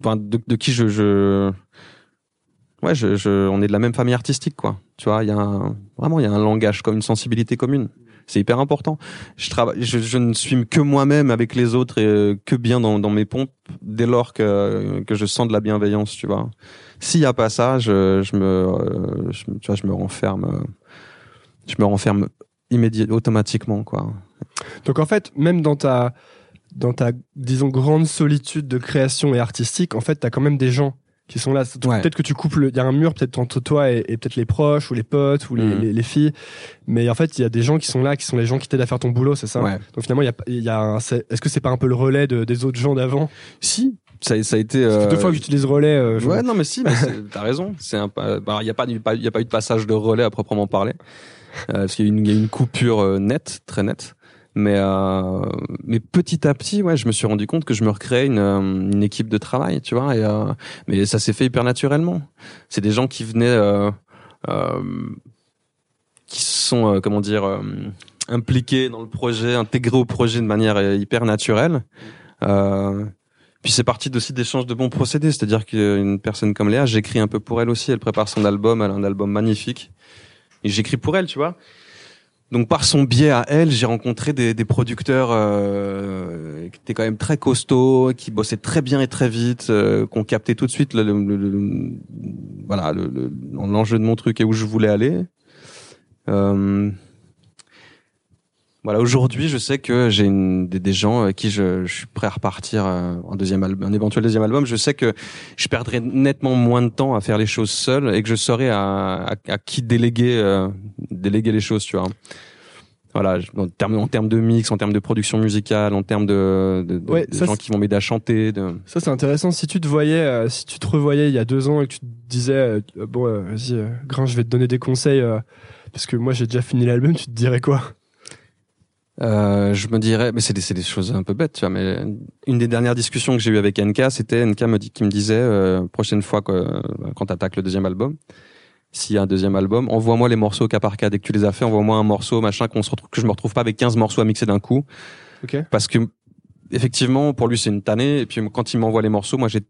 enfin, de, de qui je, je, ouais, je, je, on est de la même famille artistique, quoi. Tu vois, il y a un, vraiment, il y a un langage comme une sensibilité commune. C'est hyper important. Je travaille, je, je ne suis que moi-même avec les autres et euh, que bien dans, dans mes pompes dès lors que, que je sens de la bienveillance, tu vois. S'il y a pas ça, je, je me, euh, tu vois, je me renferme, euh, je me renferme immédiatement, automatiquement, quoi. Donc en fait, même dans ta, dans ta, disons, grande solitude de création et artistique, en fait, t'as quand même des gens qui sont là. Ouais. Peut-être que tu coupes, le- il y a un mur peut-être entre toi et, et peut-être les proches ou les potes ou les, Mhm. les, les filles, mais en fait, il y a des gens qui sont là, qui sont les gens qui t'aident à faire ton boulot, c'est ça? Ouais. Donc finalement, il y a, y a est-ce que c'est pas un peu le relais de, des autres gens d'avant? Si, ça, ça a été. Euh, Deux fois que j'utilise relais. euh, Ouais, non, mais si, mais t'as raison. C'est un, bah, il y a pas, il y a pas eu de passage de relais à proprement parler, euh, parce qu'il y a eu une, il y a eu une coupure euh, nette, très nette. Mais, euh, mais petit à petit, ouais, je me suis rendu compte que je me recréais une, euh, une équipe de travail, tu vois. Et, euh, mais ça s'est fait hyper naturellement. C'est des gens qui venaient. Euh, euh, sont, comment dire, impliqués dans le projet, intégrés au projet de manière hyper naturelle. Euh, puis c'est parti aussi d'échanges de bons procédés, c'est-à-dire qu'une personne comme Léa, j'écris un peu pour elle aussi. Elle prépare son album, elle a un album magnifique, et j'écris pour elle, tu vois. Donc par son biais à elle, j'ai rencontré des, des producteurs euh, qui étaient quand même très costauds, qui bossaient très bien et très vite, euh, qui ont capté tout de suite le, le, le, voilà l'enjeu de mon truc et où je voulais aller. Euh, voilà, aujourd'hui, je sais que j'ai des, des, gens avec qui je, je, suis prêt à repartir euh, en deuxième album, un éventuel deuxième album. Je sais que je perdrai nettement moins de temps à faire les choses seul et que je saurai à, à, à qui déléguer, euh, déléguer les choses, tu vois. Voilà, en termes, en termes de mix, en termes de production musicale, en termes de, de, de, gens qui vont m'aider à chanter. De... Ça, c'est intéressant. Si tu te voyais, euh, si tu te revoyais il y a deux ans et que tu te disais, bon, vas-y, Grain, je vais te donner des conseils parce que moi j'ai déjà fini l'album, tu te dirais quoi? Euh, je me dirais, mais c'est des, des, choses un peu bêtes, tu vois. Mais une des dernières discussions que j'ai eues avec NK, c'était NK me dit, qui me disait, euh, prochaine fois que, quand t'attaques le deuxième album, s'il y a un deuxième album, envoie-moi les morceaux cas par cas. Dès que tu les as fait, envoie-moi un morceau, machin, qu'on se retrouve, que je me retrouve pas avec 15 morceaux à mixer d'un coup. Okay. Parce que, effectivement, pour lui, c'est une tannée. Et puis, quand il m'envoie les morceaux, moi, j'ai,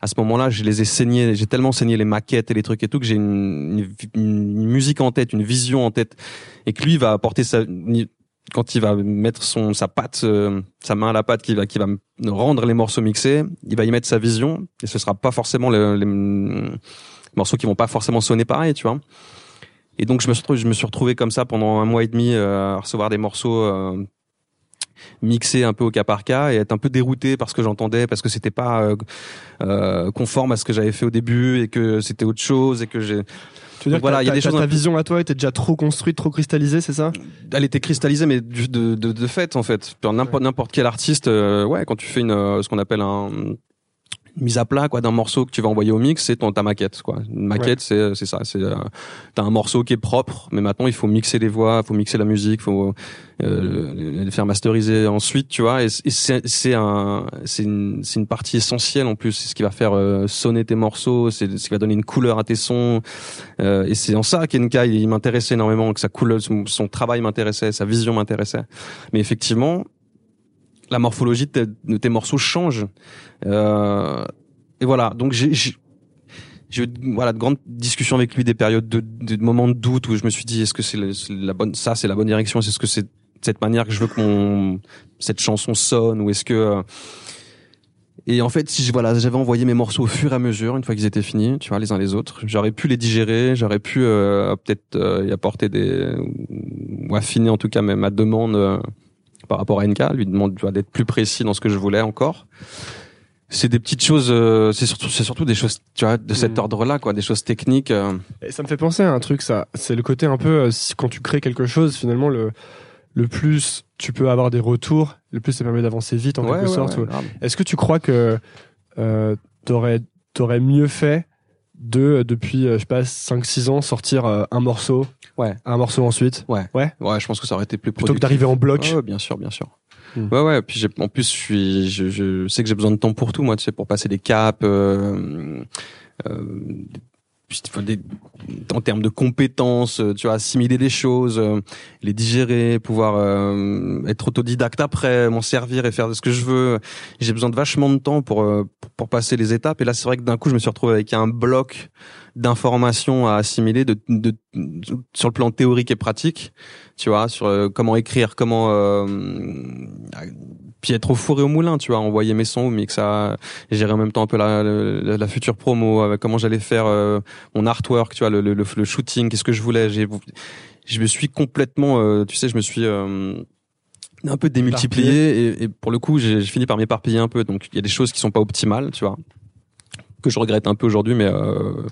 à ce moment-là, je les ai saignés, j'ai tellement saigné les maquettes et les trucs et tout que j'ai une, une, une, musique en tête, une vision en tête, et que lui va apporter sa, quand il va mettre son sa patte, euh, sa main à la patte, qui va qui va rendre les morceaux mixés, il va y mettre sa vision et ce sera pas forcément les, les morceaux qui vont pas forcément sonner pareil, tu vois. Et donc je me suis retrouvé, je me suis retrouvé comme ça pendant un mois et demi euh, à recevoir des morceaux euh, mixés un peu au cas par cas et être un peu dérouté parce que j'entendais parce que c'était pas conforme à ce que j'avais fait au début et que c'était autre chose et que j'ai tu veux dire voilà, il y a des choses. Ta vision à toi était déjà trop construite, trop cristallisée, c'est ça? Elle était cristallisée, mais de, de, de fait en fait. N'importe n'importe quel artiste, euh, ouais, quand tu fais une euh, ce qu'on appelle un mise à plat quoi d'un morceau que tu vas envoyer au mix c'est ton ta maquette quoi. Une maquette c'est c'est ça c'est euh, t'as un morceau qui est propre mais maintenant il faut mixer les voix faut mixer la musique faut euh, les faire masteriser ensuite tu vois. Et, c'est c'est un c'est une c'est une partie essentielle en plus. C'est ce qui va faire euh, sonner tes morceaux c'est ce qui va donner une couleur à tes sons. Euh, et c'est en ça qu'Enka il, il m'intéressait énormément que sa couleur son, son travail m'intéressait sa vision m'intéressait. Mais effectivement la morphologie de tes, morceaux change. Euh, et voilà, donc j'ai j'ai eu voilà de grandes discussions avec lui, des périodes de, de, moments de doute où je me suis dit est-ce que c'est la bonne ça c'est la bonne direction, est-ce que c'est cette manière que je veux que mon cette chanson sonne? Ou est-ce que euh, et en fait, si je, voilà, j'avais envoyé mes morceaux au fur et à mesure, une fois qu'ils étaient finis, tu vois, les uns les autres, j'aurais pu les digérer, j'aurais pu euh, peut-être euh, y apporter des ou affiner en tout cas ma, ma demande euh, par rapport à NK, lui demande d'être plus précis dans ce que je voulais encore. C'est des petites choses, euh, c'est surtout, c'est surtout des choses, tu vois, de cet mm. ordre-là, quoi, des choses techniques. Euh. Et ça me fait penser à un truc, ça, c'est le côté un peu, euh, quand tu crées quelque chose, finalement, le, le plus tu peux avoir des retours, le plus ça permet d'avancer vite en quelque sorte. Est-ce que tu crois que euh, t'aurais t'aurais mieux fait de depuis je sais pas 5 6 ans sortir un morceau Ouais. Un morceau ensuite? Ouais. Ouais? Ouais, je pense que ça aurait été plus plutôt que d'arriver en bloc. Bien sûr, bien sûr. Hmm. Ouais, ouais. Puis en plus, je suis, je, je sais que j'ai besoin de temps pour tout, moi, tu sais, pour passer des caps, euh, euh, des, en termes de compétences, euh, tu vois, assimiler des choses, euh, les digérer, pouvoir euh, être autodidacte après, m'en servir et faire ce que je veux. J'ai besoin de vachement de temps pour, pour, pour passer les étapes. Et là, c'est vrai que d'un coup, je me suis retrouvé avec un bloc d'informations à assimiler de, de, sur le plan théorique et pratique, tu vois, sur euh, comment écrire, comment euh, puis être au four et au moulin, tu vois, envoyer mes sons au mix, à gérer en même temps un peu la, la, la future promo, avec comment j'allais faire euh, mon artwork, tu vois, le, le, le shooting, qu'est-ce que je voulais. J'ai, je me suis complètement, euh, tu sais, je me suis un peu démultiplié et, et, pour le coup, j'ai fini par m'éparpiller un peu. Donc il y a des choses qui sont pas optimales, tu vois que je regrette un peu aujourd'hui, mais euh,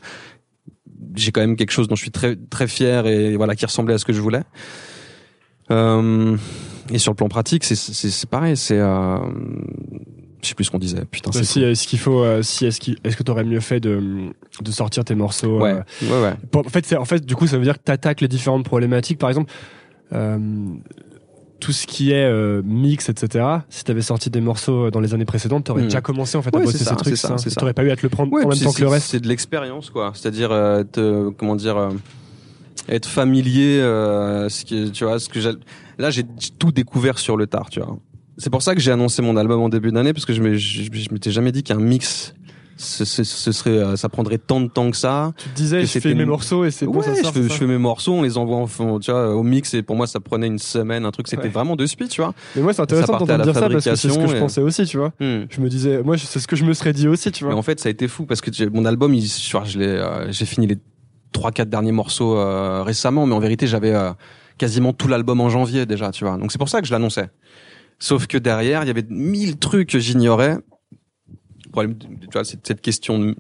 j'ai quand même quelque chose dont je suis très très fier et voilà qui ressemblait à ce que je voulais. Euh, et sur le plan pratique, c'est c'est pareil, c'est euh, je sais plus ce qu'on disait. Putain. Bah, si est-ce qu'il faut, euh, si est-ce qu'il, est-ce que t'aurais mieux fait de de sortir tes morceaux. Ouais. ouais, ouais. en fait, c'est en fait du coup ça veut dire que t'attaques les différentes problématiques. Par exemple, euh, tout ce qui est euh, mix, etc. Si t'avais sorti des morceaux dans les années précédentes, t'aurais hmm. déjà commencé en fait à bosser ces trucs. Ça, T'aurais pas eu à te le prendre en même temps que le reste. C'est de l'expérience, quoi. C'est-à-dire, euh, comment dire. Euh, être familier, euh, ce qui, tu vois, ce que là j'ai tout découvert sur le tard, tu vois. C'est pour ça que j'ai annoncé mon album en début d'année parce que je, je m'étais jamais dit qu'un mix ce, ce, ce, serait, euh, ça prendrait tant de temps que ça. Tu te disais, je fais mes morceaux et c'est ouais, ça je, fais, je fais mes morceaux, on les envoie en, tu vois, au mix et pour moi ça prenait une semaine, un truc, c'était vraiment de speed, tu vois. Mais moi c'est intéressant d'entendre dire ça parce que c'est ce que je pensais aussi, tu vois. Hmm. Je me disais, moi c'est ce que je me serais dit aussi, tu vois. Mais en fait ça a été fou parce que mon album, il, je l'ai, euh, j'ai fini les trois quatre derniers morceaux euh, récemment, mais en vérité j'avais quasiment tout l'album en janvier déjà, tu vois. Donc c'est pour ça que je l'annonçais. Sauf que derrière, il y avait mille trucs que j'ignorais problème, tu vois, c'est cette question,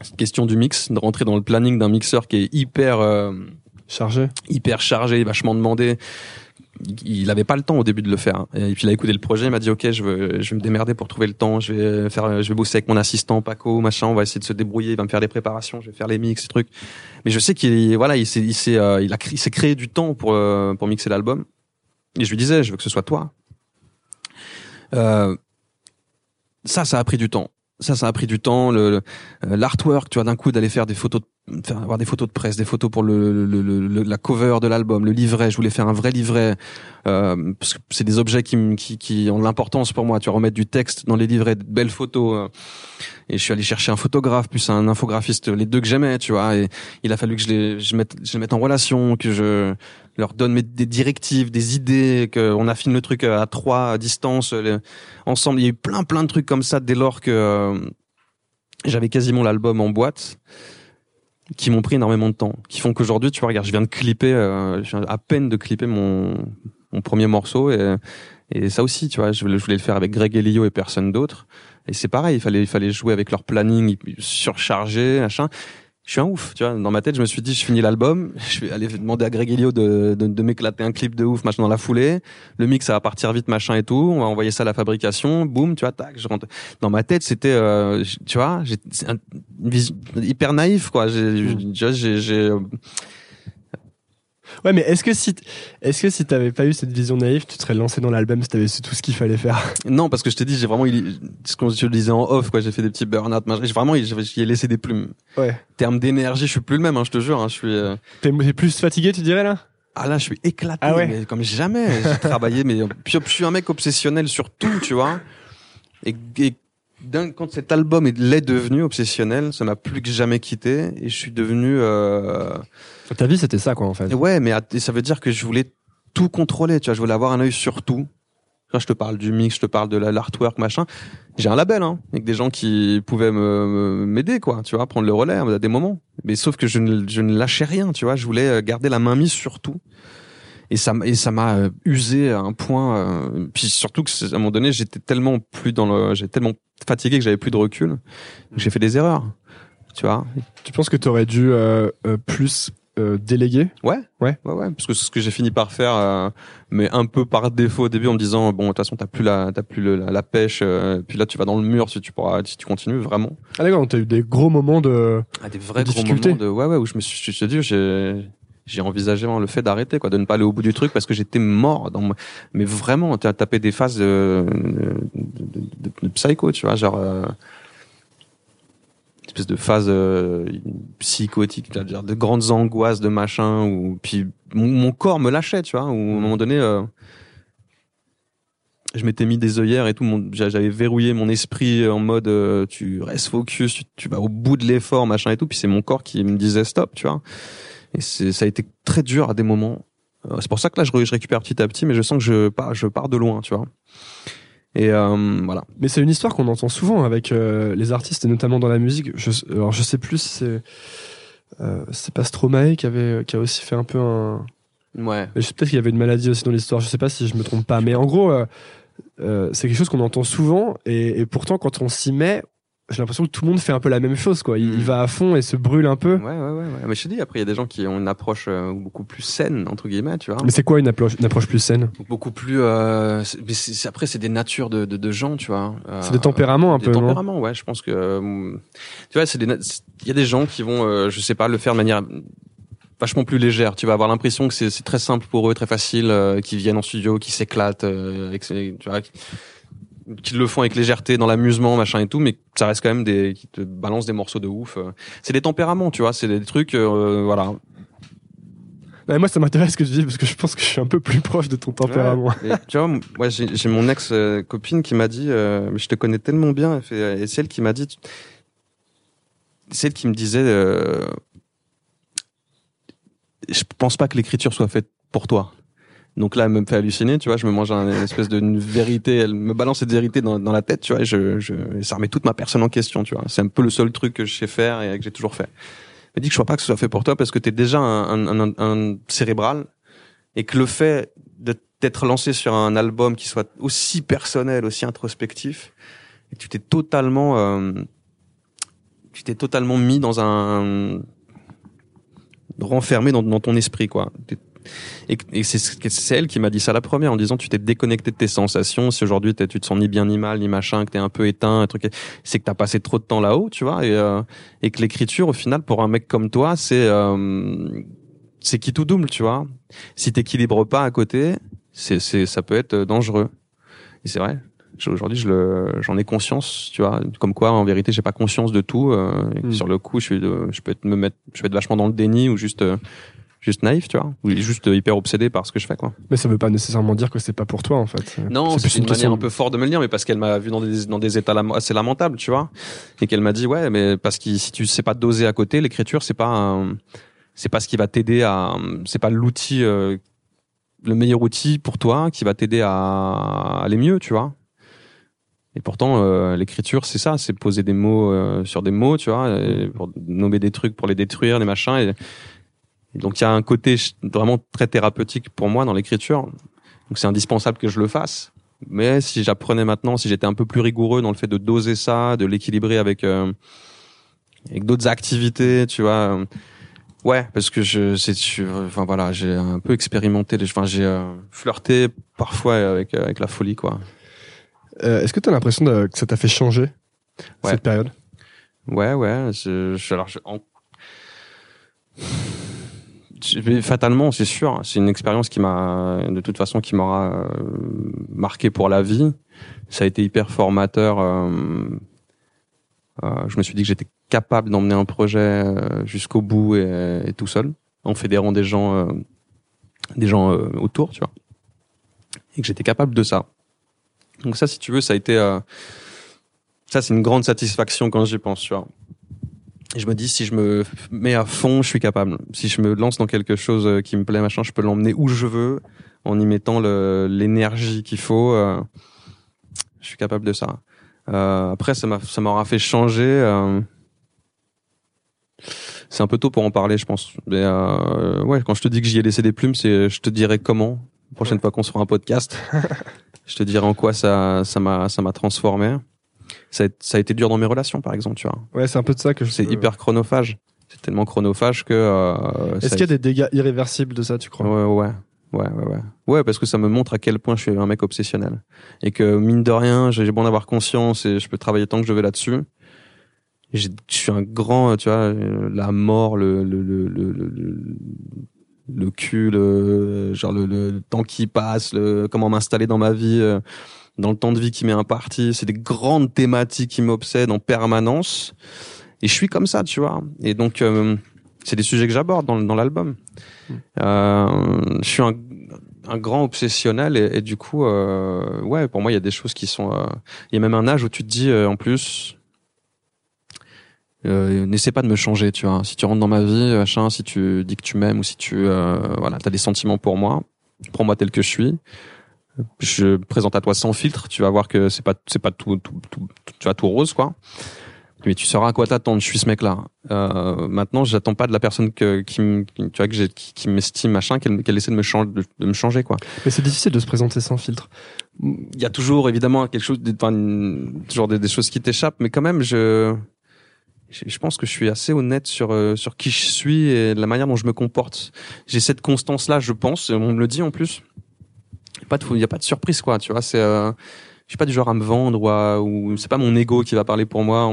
cette question du mix, de rentrer dans le planning d'un mixeur qui est hyper euh, chargé, hyper chargé, vachement demandé. Il avait pas le temps au début de le faire. Et puis il a écouté le projet, il m'a dit ok, je veux, je vais me démerder pour trouver le temps. Je vais faire, je vais bosser avec mon assistant Paco, machin. On va essayer de se débrouiller. Il va me faire les préparations, je vais faire les mix, ces trucs. Mais je sais qu'il, voilà, il s'est, il s'est, euh, il a, il s'est créé du temps pour euh, pour mixer l'album. Et je lui disais, je veux que ce soit toi. Euh, ça, ça a pris du temps. Ça, ça a pris du temps. Le euh, l'artwork, tu vois, d'un coup d'aller faire des photos, de, faire avoir des photos de presse, des photos pour le, le, le la cover de l'album, le livret. Je voulais faire un vrai livret euh, parce que c'est des objets qui, qui, qui ont de l'importance pour moi. Tu vas remettre du texte dans les livrets, de belles photos. Euh. et je suis allé chercher un photographe plus un infographiste, les deux que j'aimais, tu vois. Et il a fallu que je les, je mette, je les mette en relation, que je leur donne des directives, des idées, qu'on affine le truc à trois à distance, ensemble. Il y a eu plein plein de trucs comme ça dès lors que euh, j'avais quasiment l'album en boîte, qui m'ont pris énormément de temps, qui font qu'aujourd'hui, tu vois, regarde, je viens de clipper, euh, je viens à peine de clipper mon mon premier morceau et et ça aussi, tu vois, je voulais, le faire avec Greg Elio et personne d'autre. Et c'est pareil, il fallait il fallait jouer avec leur planning surchargé, machin je suis un ouf, tu vois. Dans ma tête, je me suis dit, je finis l'album, je vais aller demander à Greg Elio de, de, de m'éclater un clip de ouf, machin, dans la foulée. Le mix, ça va partir vite, machin et tout. On va envoyer ça à la fabrication. Boum, tu vois, tac, je rentre. Dans ma tête, c'était, euh, tu vois, j'ai une vision hyper naïf, quoi. J'ai, j'ai, Ouais, mais est-ce que si, est-ce que si t'avais pas eu cette vision naïve, tu te serais lancé dans l'album si t'avais su tout ce qu'il fallait faire? Non, parce que je t'ai dit, j'ai vraiment, ce qu'on je le disais en off, quoi. J'ai fait des petits burn-out, j'ai vraiment, j'y ai laissé des plumes. Ouais. Terme d'énergie, je suis plus le même, hein, je te jure. Hein, je suis. Euh... T'es plus fatigué, tu dirais là? Ah là, je suis éclaté, ah ouais. mais comme jamais. J'ai travaillé, mais je suis un mec obsessionnel sur tout, tu vois. Et, et quand cet album est devenu obsessionnel, ça m'a plus que jamais quitté et je suis devenu. Euh... Ta vie, c'était ça, quoi, en fait. Ouais, mais ça veut dire que je voulais tout contrôler. Tu vois, je voulais avoir un œil sur tout. Quand je te parle du mix, je te parle de l'artwork, machin. J'ai un label, hein, avec des gens qui pouvaient me m'aider, quoi. Tu vois, prendre le relais à des moments. Mais sauf que je ne, je ne lâchais rien. Tu vois, je voulais euh, garder la main mise sur tout et ça et ça m'a euh, usé à un point euh, puis surtout que à un moment donné j'étais tellement plus dans le j'étais tellement fatigué que j'avais plus de recul j'ai fait des erreurs tu vois. Tu penses que tu aurais dû euh, plus déléguer? Ouais. Ouais. Ouais ouais parce que c'est ce que j'ai fini par faire mais un peu par défaut au début en me disant bon de toute façon t'as plus la t'as plus la, pêche puis là tu vas dans le mur si tu pourras si tu continues vraiment. Ah d'accord t'as eu des gros moments de ah, des vrais gros moments de ouais ouais où je me suis je te dis j'ai j'ai envisagé le fait d'arrêter, quoi, de ne pas aller au bout du truc parce que j'étais mort. Dans, mais vraiment, tu as tapé des phases de, de, de, psycho, tu vois, genre euh, espèce de phase euh, psychotique, de grandes angoisses, de machin, ou puis mon, corps me lâchait, tu vois, ou à un moment donné. Euh, je m'étais mis des œillères et tout, j'avais verrouillé mon esprit en mode euh, tu restes focus, tu, tu vas au bout de l'effort, machin et tout, puis c'est mon corps qui me disait stop, tu vois. Et ça a été très dur à des moments. Euh, c'est pour ça que là, je, je, récupère petit à petit, mais je sens que je pars, je pars de loin, tu vois. Et euh, voilà. Mais c'est une histoire qu'on entend souvent avec euh, les artistes, et notamment dans la musique. Je, alors, je sais plus si c'est euh, c'est pas Stromae qui avait qui a aussi fait un peu un. Ouais. Peut-être qu'il y avait une maladie aussi dans l'histoire. Je sais pas si je me trompe pas, mais en gros, c'est quelque chose qu'on entend souvent, et, et pourtant, quand on s'y met, j'ai l'impression que tout le monde fait un peu la même chose quoi. Il, hmm. va à fond et se brûle un peu. Ouais ouais ouais, mais je te dis après il y a des gens qui ont une approche euh, beaucoup plus saine entre guillemets tu vois. Mais c'est quoi une approche une approche plus saine? Beaucoup plus euh, après c'est des natures de, de, de gens tu vois. Euh, c'est des tempéraments un des peu des tempéraments ouais. Je pense que euh, tu vois c'est des il y a des gens qui vont je sais pas le faire de manière vachement plus légère. Tu vas avoir l'impression que c'est très simple pour eux, très facile, qui viennent en studio, qui s'éclatent, tu vois, qui le font avec légèreté dans l'amusement machin et tout mais ça reste quand même des qui te balancent des morceaux de ouf c'est des tempéraments tu vois c'est des trucs euh, voilà moi, ça m'intéresse ce que tu dis parce que je pense que je suis un peu plus proche de ton tempérament. tu vois, moi, j'ai mon ex copine qui m'a dit, euh, je te connais tellement bien, et c'est elle qui m'a dit, c'est elle qui me disait, euh, je pense pas que l'écriture soit faite pour toi. Donc là, elle me fait halluciner, tu vois. Je me mange une espèce de vérité. Elle me balance cette vérité dans, la tête, tu vois. Et je, je, ça remet toute ma personne en question, tu vois. C'est un peu le seul truc que je sais faire et que j'ai toujours fait. Elle dit que je crois pas que ce soit fait pour toi parce que tu es déjà un, un, un, un, cérébral et que le fait de t'être lancé sur un album qui soit aussi personnel, aussi introspectif, tu t'es totalement, euh, tu t'es totalement mis dans un renfermé dans ton esprit, quoi. Et, et c'est elle qui m'a dit ça la première en disant tu t'es déconnecté de tes sensations. Si aujourd'hui tu te sens ni bien ni mal ni machin, que t'es un peu éteint, un truc, c'est que t'as passé trop de temps là-haut, tu vois, et, euh, et que l'écriture au final pour un mec comme toi c'est euh, c'est qui tout double, tu vois. Si t'équilibres pas à côté, c'est c'est ça peut être dangereux. Et c'est vrai. Aujourd'hui, je le, j'en ai conscience, tu vois, comme quoi, en vérité, j'ai pas conscience de tout. Euh, hmm. Sur le coup, je suis, je peux être me mettre, je peux être vachement dans le déni ou juste, juste naïf, tu vois, ou juste hyper obsédé par ce que je fais, quoi. Mais ça veut pas nécessairement dire que c'est pas pour toi, en fait. Non, c'est une, une manière un peu forte de me le dire, mais parce qu'elle m'a vu dans des dans des états assez lamentables, tu vois, et qu'elle m'a dit ouais, mais parce que si tu sais pas doser à côté, l'écriture c'est pas c'est pas ce qui va t'aider à c'est pas l'outil euh, le meilleur outil pour toi qui va t'aider à aller mieux, tu vois. Et pourtant, euh, l'écriture, c'est ça, c'est poser des mots euh, sur des mots, tu vois, pour nommer des trucs, pour les détruire, des machins. Et, donc il y a un côté vraiment très thérapeutique pour moi dans l'écriture. Donc c'est indispensable que je le fasse. Mais si j'apprenais maintenant, si j'étais un peu plus rigoureux dans le fait de doser ça, de l'équilibrer avec euh, avec d'autres activités, tu vois. Euh, ouais, parce que je, c'est, enfin voilà, j'ai un peu expérimenté, enfin j'ai euh, flirté parfois avec avec la folie, quoi. Est-ce que tu as l'impression que ça t'a fait changer cette période? Ouais, ouais. Je, je alors, je, en fatalement, c'est sûr. C'est une expérience qui m'a, de toute façon, qui m'aura euh, marqué pour la vie. Ça a été hyper formateur. Euh, euh, je me suis dit que j'étais capable d'emmener un projet jusqu'au bout et, tout seul, en fédérant des gens, des gens autour, tu vois, et que j'étais capable de ça. Donc ça, si tu veux, ça a été, ça c'est une grande satisfaction quand j'y pense, tu vois. Je me dis, si je me mets à fond, je suis capable. Si je me lance dans quelque chose euh, qui me plaît, machin, je peux l'emmener où je veux, en y mettant l'énergie qu'il faut. Euh, je suis capable de ça. Euh, après, ça m'a, ça m'aura fait changer. Euh, c'est un peu tôt pour en parler, je pense. Mais ouais, quand je te dis que j'y ai laissé des plumes, c'est, je te dirai comment. Prochaine fois qu'on se fera un podcast, je te dirai en quoi ça, ça m'a, ça m'a transformé ça a, ça a été dur dans mes relations, par exemple, tu vois. Ouais, c'est un peu de ça que je. C'est hyper chronophage. C'est tellement chronophage que. Euh, Est-ce qu'il y a des dégâts irréversibles de ça, tu crois? Ouais, ouais. Ouais, ouais, ouais. Ouais, parce que ça me montre à quel point je suis un mec obsessionnel. Et que, mine de rien, j'ai bon d'avoir conscience et je peux travailler tant que je veux là-dessus. Je suis un grand, tu vois, la mort, le, le, le, le, le, cul, le, genre le, le temps qui passe, le, comment m'installer dans ma vie. Euh, dans le temps de vie qui m'est imparti. C'est des grandes thématiques qui m'obsèdent en permanence. Et je suis comme ça, tu vois. Et donc, euh, c'est des sujets que j'aborde dans, dans l'album. Hmm. Euh, je suis un, un grand obsessionnel et, et du coup, euh, ouais, pour moi, il y a des choses qui sont. Euh, il y a même un âge où tu te dis, euh, en plus, n'essaie pas de me changer, tu vois. Si tu rentres dans ma vie, machin, si tu dis que tu m'aimes ou si tu, voilà, t'as des sentiments pour moi, prends-moi tel que je suis je présente à toi sans filtre, tu vas voir que c'est pas c'est pas tout, tout, tout, tu vois tout rose quoi. Mais tu sauras à quoi t'attendre. Je suis ce mec-là. Euh, maintenant, j'attends pas de la personne que, qui, tu vois que j'ai, qui, qui m'estime machin, qu'elle, qu'elle essaie de me changer, de, me changer quoi. Mais c'est difficile de se présenter sans filtre. Il y a toujours évidemment quelque chose, enfin, toujours des, des choses qui t'échappent, mais quand même, je, je pense que je suis assez honnête sur euh, sur qui je suis et la manière dont je me comporte. J'ai cette constance là, je pense. On me le dit en plus pas il y a pas de surprise quoi tu vois c'est euh, je suis pas du genre à me vendre ou, à, ou c'est pas mon ego qui va parler pour moi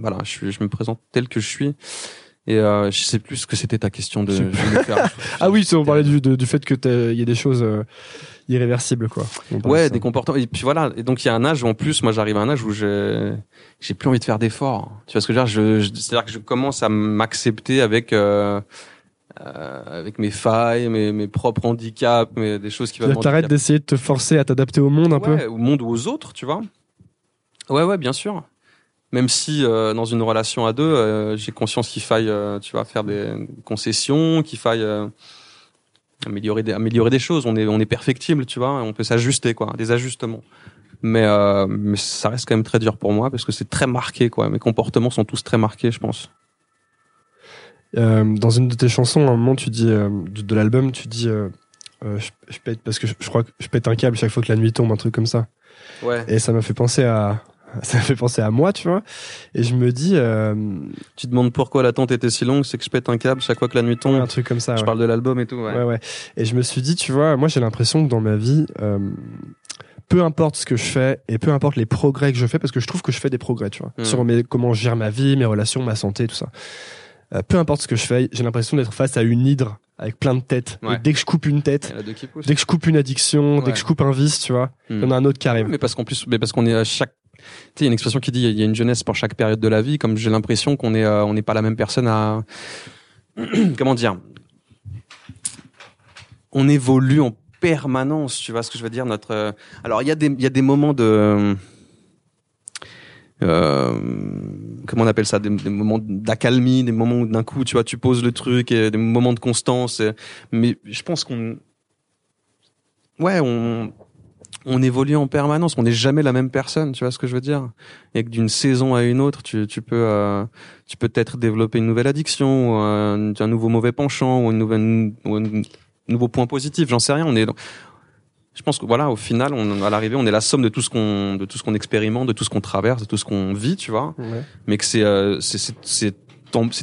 voilà je, je me présente tel que je suis. Et euh, je sais plus ce que c'était ta question de, ah oui on parlait du, du fait que il y a des choses euh, irréversibles quoi. Ouais des comportements. Et puis voilà et donc il y a un âge où en plus moi j'arrive à un âge où j'ai j'ai plus envie de faire d'efforts. Tu vois ce que je veux dire? Je, c'est à dire que je commence à m'accepter avec euh, euh, avec mes failles, mes, mes propres handicaps, mais des choses qui vont. T'arrêtes d'essayer de te forcer à t'adapter au monde un ouais, peu. Au monde ou aux autres, tu vois. Ouais, ouais, bien sûr. Même si euh, dans une relation à deux, euh, j'ai conscience qu'il faille, euh, tu vois, faire des concessions, qu'il faille euh, améliorer des améliorer des choses. On est on est perfectible, tu vois. On peut s'ajuster, quoi, des ajustements. Mais euh, mais ça reste quand même très dur pour moi parce que c'est très marqué, quoi. Mes comportements sont tous très marqués, je pense. Euh, dans une de tes chansons, à un moment, tu dis euh, de, de l'album, tu dis euh, je, je pète parce que je, je crois que je pète un câble chaque fois que la nuit tombe, un truc comme ça. Ouais. Et ça m'a fait penser à ça m'a fait penser à moi, tu vois. Et je me dis euh, Tu te demandes pourquoi l'attente était si longue, c'est que je pète un câble chaque fois que la nuit tombe. un truc comme ça. Je ouais. parle de l'album et tout. Ouais. Ouais, ouais. Et je me suis dit, tu vois, moi j'ai l'impression que dans ma vie, euh, peu importe ce que je fais et peu importe les progrès que je fais, parce que je trouve que je fais des progrès, tu vois, Mm. sur mes, comment je gère ma vie, mes relations, ma santé, tout ça. Euh, peu importe ce que je fais, j'ai l'impression d'être face à une hydre avec plein de têtes. Ouais. Et dès que je coupe une tête, dès que je coupe une addiction, dès que je coupe un vice, tu vois, il y en a un autre qui arrive. Mais parce qu'en plus, mais parce qu'on est à chaque, tu sais, il y a une expression qui dit il y a une jeunesse pour chaque période de la vie. Comme j'ai l'impression qu'on est, euh, on n'est pas la même personne à, comment dire, on évolue en permanence. Tu vois ce que je veux dire Notre, euh, alors il y a des, il y a des moments de, comment on appelle ça des, moments d'accalmie, des moments où d'un coup, tu vois, tu poses le truc, et des moments de constance. mais je pense qu'on, ouais, on évolue en permanence. On n'est jamais la même personne. Tu vois ce que je veux dire? Et que d'une saison à une autre, tu, tu peux, euh, tu peux peut-être développer une nouvelle addiction, un, un nouveau mauvais penchant, ou une nouvelle, ou un nouveau point positif. J'en sais rien. On est, je pense que voilà, au final, on, à l'arrivée, on est la somme de tout ce qu'on, de tout ce qu'on expérimente, de tout ce qu'on traverse, de tout ce qu'on vit, tu vois. Ouais. Mais que c'est, euh, c'est,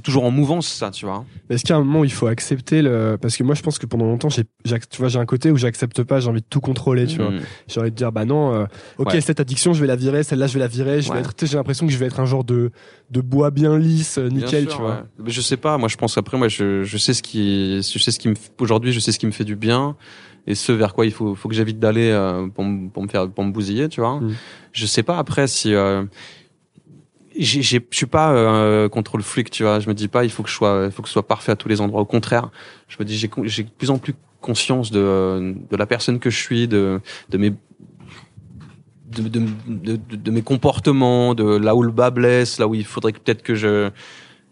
toujours en mouvance, ça, tu vois. Mais est-ce qu'il y a un moment où il faut accepter le, parce que moi je pense que pendant longtemps, j'ai, tu vois, j'ai un côté où j'accepte pas, j'ai envie de tout contrôler, tu vois. Mm. J'ai envie de dire, bah non, euh, ok, Ouais. cette addiction, je vais la virer, celle-là, je vais la virer, je Ouais. vais être, j'ai l'impression que je vais être un genre de, de bois bien lisse, euh, Bien nickel, sûr, tu vois. Mais je sais pas. Moi, je pense après, moi, je, je sais ce qui, je sais ce qui me, aujourd'hui, je sais ce qui me fait du bien et ce vers quoi il faut, faut que j'évite d'aller euh, pour, me- pour me faire, pour me bousiller, tu vois. Mm. Je sais pas après si. Euh, je suis pas euh, contre le flic, tu vois. Je me dis pas, il faut que je sois, il faut que ce soit parfait à tous les endroits. Au contraire, je me dis, j'ai, j'ai de plus en plus conscience de, de la personne que je suis, de, de mes de, de, de, mes comportements, de là où le bas blesse, là où il faudrait peut-être que je,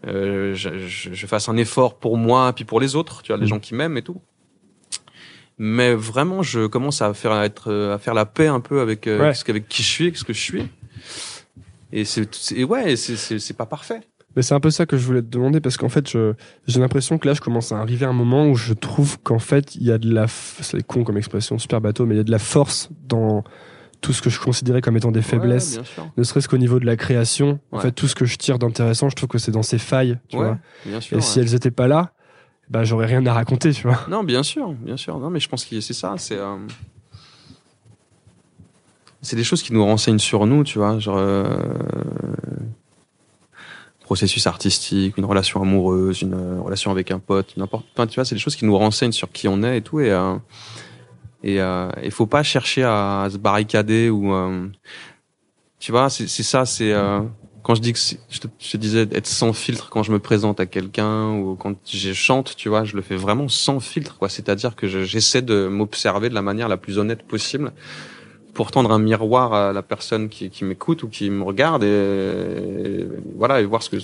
euh, je, je, je fasse un effort pour moi puis pour les autres, tu vois, les Mm. gens qui m'aiment et tout. Mais vraiment, je commence à faire à être à faire la paix un peu avec euh, Ouais. ce qu'avec qui je suis, ce que je suis. Et c'est ouais, c'est c'est c'est pas parfait. Mais c'est un peu ça que je voulais te demander parce qu'en fait, je, j'ai l'impression que là, je commence à arriver à un moment où je trouve qu'en fait, il y a de la, c'est con comme expression, super bateau, mais il y a de la force dans tout ce que je considérais comme étant des faiblesses. Ouais, bien sûr. ne serait-ce qu'au niveau de la création. En fait, tout ce que je tire d'intéressant, je trouve que c'est dans ces failles, tu Ouais, vois. bien sûr. Et si elles étaient pas là, bah, j'aurais rien à raconter, tu vois. Non, bien sûr, bien sûr. Non, mais je pense que c'est ça. C'est euh, c'est des choses qui nous renseignent sur nous, tu vois, genre euh, processus artistique, une relation amoureuse, une euh, relation avec un pote, n'importe. Enfin, tu vois, c'est des choses qui nous renseignent sur qui on est et tout. Et euh, et il faut pas chercher à, se barricader ou tu vois, c'est ça. C'est quand je dis que je te, disais être sans filtre quand je me présente à quelqu'un ou quand je chante, tu vois, je le fais vraiment sans filtre, quoi. C'est-à-dire que je- j'essaie de m'observer de la manière la plus honnête possible pour tendre un miroir à la personne qui, m'écoute ou qui me regarde et, voilà et voir ce que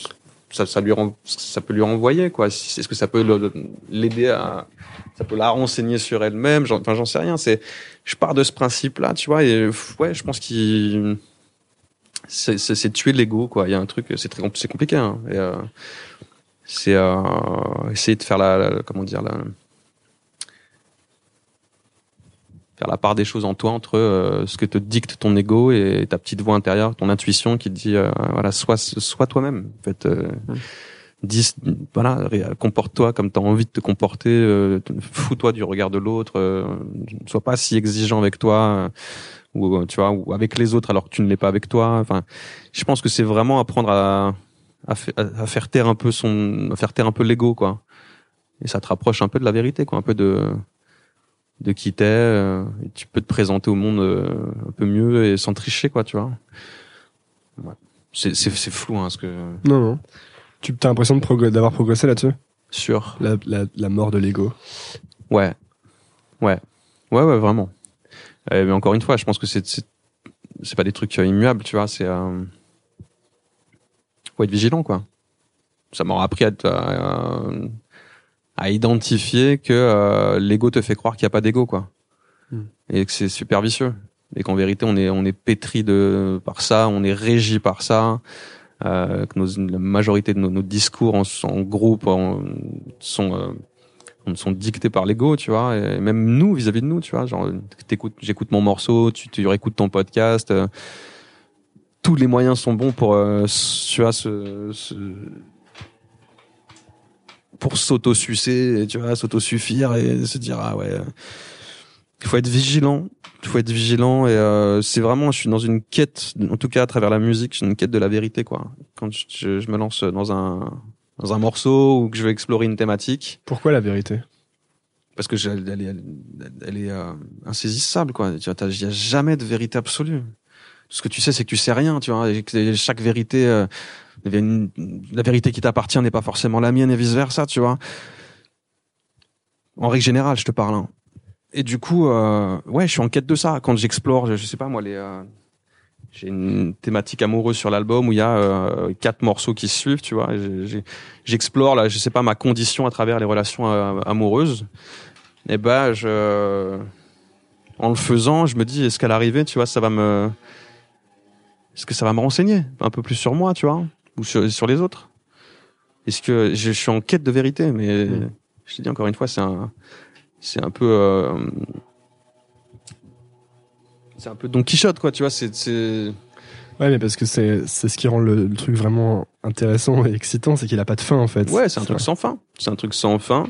ça, ça lui ça peut lui renvoyer quoi. Est-ce que ça peut l'aider à ça peut la renseigner sur elle-même. Enfin, j'en sais rien. C'est je pars de ce principe-là, tu vois. Et ouais, je pense qu'il c'est c'est- c'est tuer l'ego quoi il y a un truc c'est très c'est compliqué hein. Et, euh, c'est euh, essayer de faire la, la- comment dire la faire la part des choses en toi entre euh, ce que te dicte ton ego et ta petite voix intérieure ton intuition qui te dit euh, voilà sois sois toi-même en fait euh, dis voilà comporte-toi comme tu as envie de te comporter euh, fous-toi du regard de l'autre euh, ne sois pas si exigeant avec toi ou euh, tu vois ou avec les autres alors que tu ne l'es pas avec toi enfin je pense que c'est vraiment apprendre à à, fa- à- à faire taire un peu son à faire taire un peu l'ego quoi et ça te rapproche un peu de la vérité quoi un peu de de qui t'es euh, et tu peux te présenter au monde euh, un peu mieux et sans tricher quoi tu vois ouais. c'est c'est c'est flou hein ce que Non, non. Tu as l'impression de d'avoir progressé là-dessus? Sur la, la, la mort de l'ego. Ouais. Ouais. Ouais, ouais, vraiment. Euh, mais encore une fois, je pense que c'est c'est pas des trucs euh, immuables, tu vois. C'est euh... faut être vigilant, quoi. Ça m'aura appris à, à, à identifier que l'ego te fait croire qu'il y a pas d'ego, quoi, Hmm. et que c'est super vicieux, et qu'en vérité on est on est pétri de par ça, on est régi par ça. Euh, que nos, la majorité de nos, nos discours en, en groupe en- sont euh, sont dictés par l'ego, tu vois, et même nous vis-à-vis de nous, tu vois, genre j'écoute mon morceau, tu, tu réécoutes ton podcast, euh, tous les moyens sont bons pour, euh, tu vois, se- pour s'auto-sucer, tu vois, s'auto-suffire et se dire ah ouais, il faut être vigilant, il faut être vigilant et euh, c'est vraiment, je suis dans une quête, en tout cas à travers la musique, je suis une quête de la vérité quoi. Quand je- je me lance dans un dans un morceau ou que je veux explorer une thématique Pourquoi la vérité? Parce que elle, elle est, elle est euh, insaisissable quoi. Tu vois, il y a jamais de vérité absolue. Ce que tu sais, c'est que tu sais rien, tu vois. Et que chaque vérité, euh, une- la vérité qui t'appartient n'est pas forcément la mienne et vice versa, tu vois. En règle générale, je te parle. hein. Et du coup, euh, ouais, je suis en quête de ça. Quand j'explore, je, je sais pas moi, les, euh, j'ai une thématique amoureuse sur l'album où il y a euh, quatre morceaux qui se suivent, tu vois. J'explore là, je sais pas ma condition à travers les relations euh, amoureuses. Et ben, je, en le faisant, je me dis, est-ce qu'à l'arrivée, tu vois, ça va me, est-ce que ça va me renseigner un peu plus sur moi, tu vois, ou sur, sur les autres? Est-ce que je, je suis en quête de vérité? Mais Mm. je te dis encore une fois, c'est un, c'est un peu, euh, c'est un peu Don Quichotte, quoi, tu vois. C'est, Ouais, mais parce que c'est c'est ce qui rend le, le truc vraiment intéressant et excitant, c'est qu'il a pas de fin en fait. Ouais, c'est un truc sans fin. C'est un truc sans fin.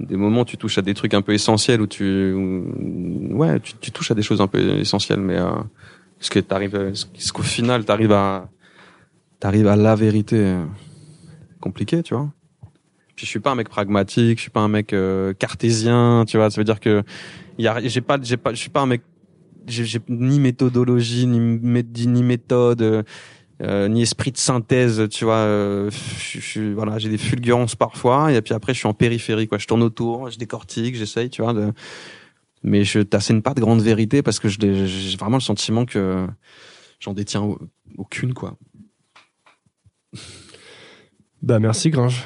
Des moments tu touches à des trucs un peu essentiels, où tu, où- ouais, tu, tu touches à des choses un peu essentielles, mais euh, est-ce que t'arrives, est-ce qu'au final t'arrives à, t'arrives à la vérité euh, compliquée, tu vois Puis je suis pas un mec pragmatique, je suis pas un mec euh, cartésien, tu vois. Ça veut dire que y a, j'ai pas, j'ai pas, je suis pas un mec, j'ai, ni méthodologie, ni, mé- ni méthode. euh, euh, ni esprit de synthèse, tu vois. euh, je, je- voilà, j'ai des fulgurances parfois, et puis après je suis en périphérie, quoi. Je tourne autour, je décortique, j'essaye, tu vois. De... Mais je t'assène pas de grande vérité parce que j'ai vraiment le sentiment que j'en détiens au- aucune, quoi. Bah merci Gringe.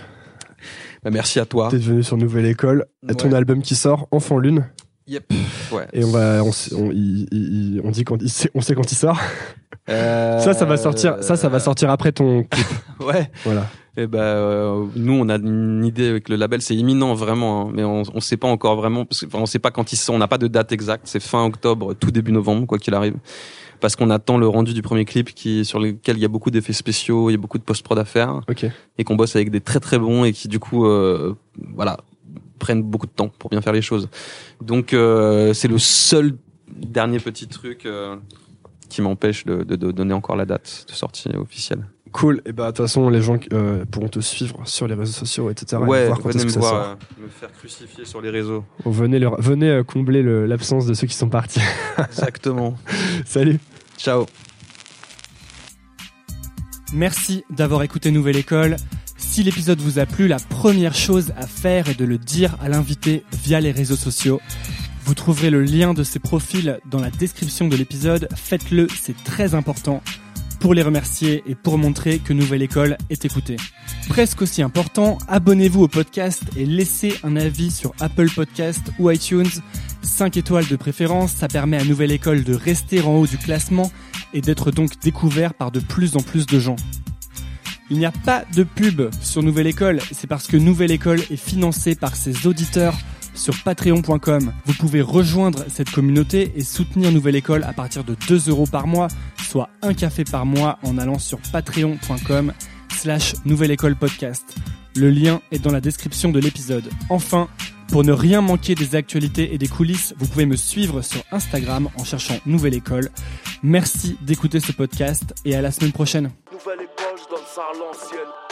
Bah, merci à toi. T'es venu sur Nouvelle École. Ton album qui sort, Enfant Lune. Yep. Ouais. Et on va, on, sait- on, il- il- on dit quand il sait, on sait quand il sort. Euh, Ça, ça va sortir. Ça, ça va sortir après ton clip. Ouais. Voilà. Et ben euh, nous on a une idée avec le label, c'est imminent vraiment, hein, mais on on sait pas encore vraiment parce que enfin, on sait pas quand ils sont, on n'a pas de date exacte, c'est fin octobre, tout début novembre quoi qu'il arrive. Parce qu'on attend le rendu du premier clip qui sur lequel il y a beaucoup d'effets spéciaux, il y a beaucoup de post-prod à faire Ok. et qu'on bosse avec des très très bons et qui du coup euh, voilà, prennent beaucoup de temps pour bien faire les choses. Donc euh, c'est le seul dernier petit truc euh, qui m'empêche de, de, de donner encore la date de sortie officielle. Cool. Et bah de toute façon, les gens euh, pourront te suivre sur les réseaux sociaux, etc. et ouais, voir quand venez me ça voir, sort. euh, me faire crucifier sur les réseaux. Bon, venez, leur- venez euh, combler le- l'absence de ceux qui sont partis. Exactement. Salut. Ciao. Merci d'avoir écouté Nouvelle École. Si l'épisode vous a plu, la première chose à faire est de le dire à l'invité via les réseaux sociaux. Vous trouverez le lien de ses profils dans la description de l'épisode. Faites-le, c'est très important pour les remercier et pour montrer que Nouvelle École est écoutée. Presque aussi important, abonnez-vous au podcast et laissez un avis sur Apple Podcast ou iTunes. 5 étoiles de préférence, ça permet à Nouvelle École de rester en haut du classement et d'être donc découvert par de plus en plus de gens. Il n'y a pas de pub sur Nouvelle École, c'est parce que Nouvelle École est financée par ses auditeurs sur patreon.com. Vous pouvez rejoindre cette communauté et soutenir Nouvelle École à partir de 2 euros par mois, soit un café par mois en allant sur patreon.com slash Nouvelle École Podcast. Le lien est dans la description de l'épisode. Enfin, pour ne rien manquer des actualités et des coulisses, vous pouvez me suivre sur Instagram en cherchant Nouvelle École. Merci d'écouter ce podcast et à la semaine prochaine. Donne ça à l'ancienne.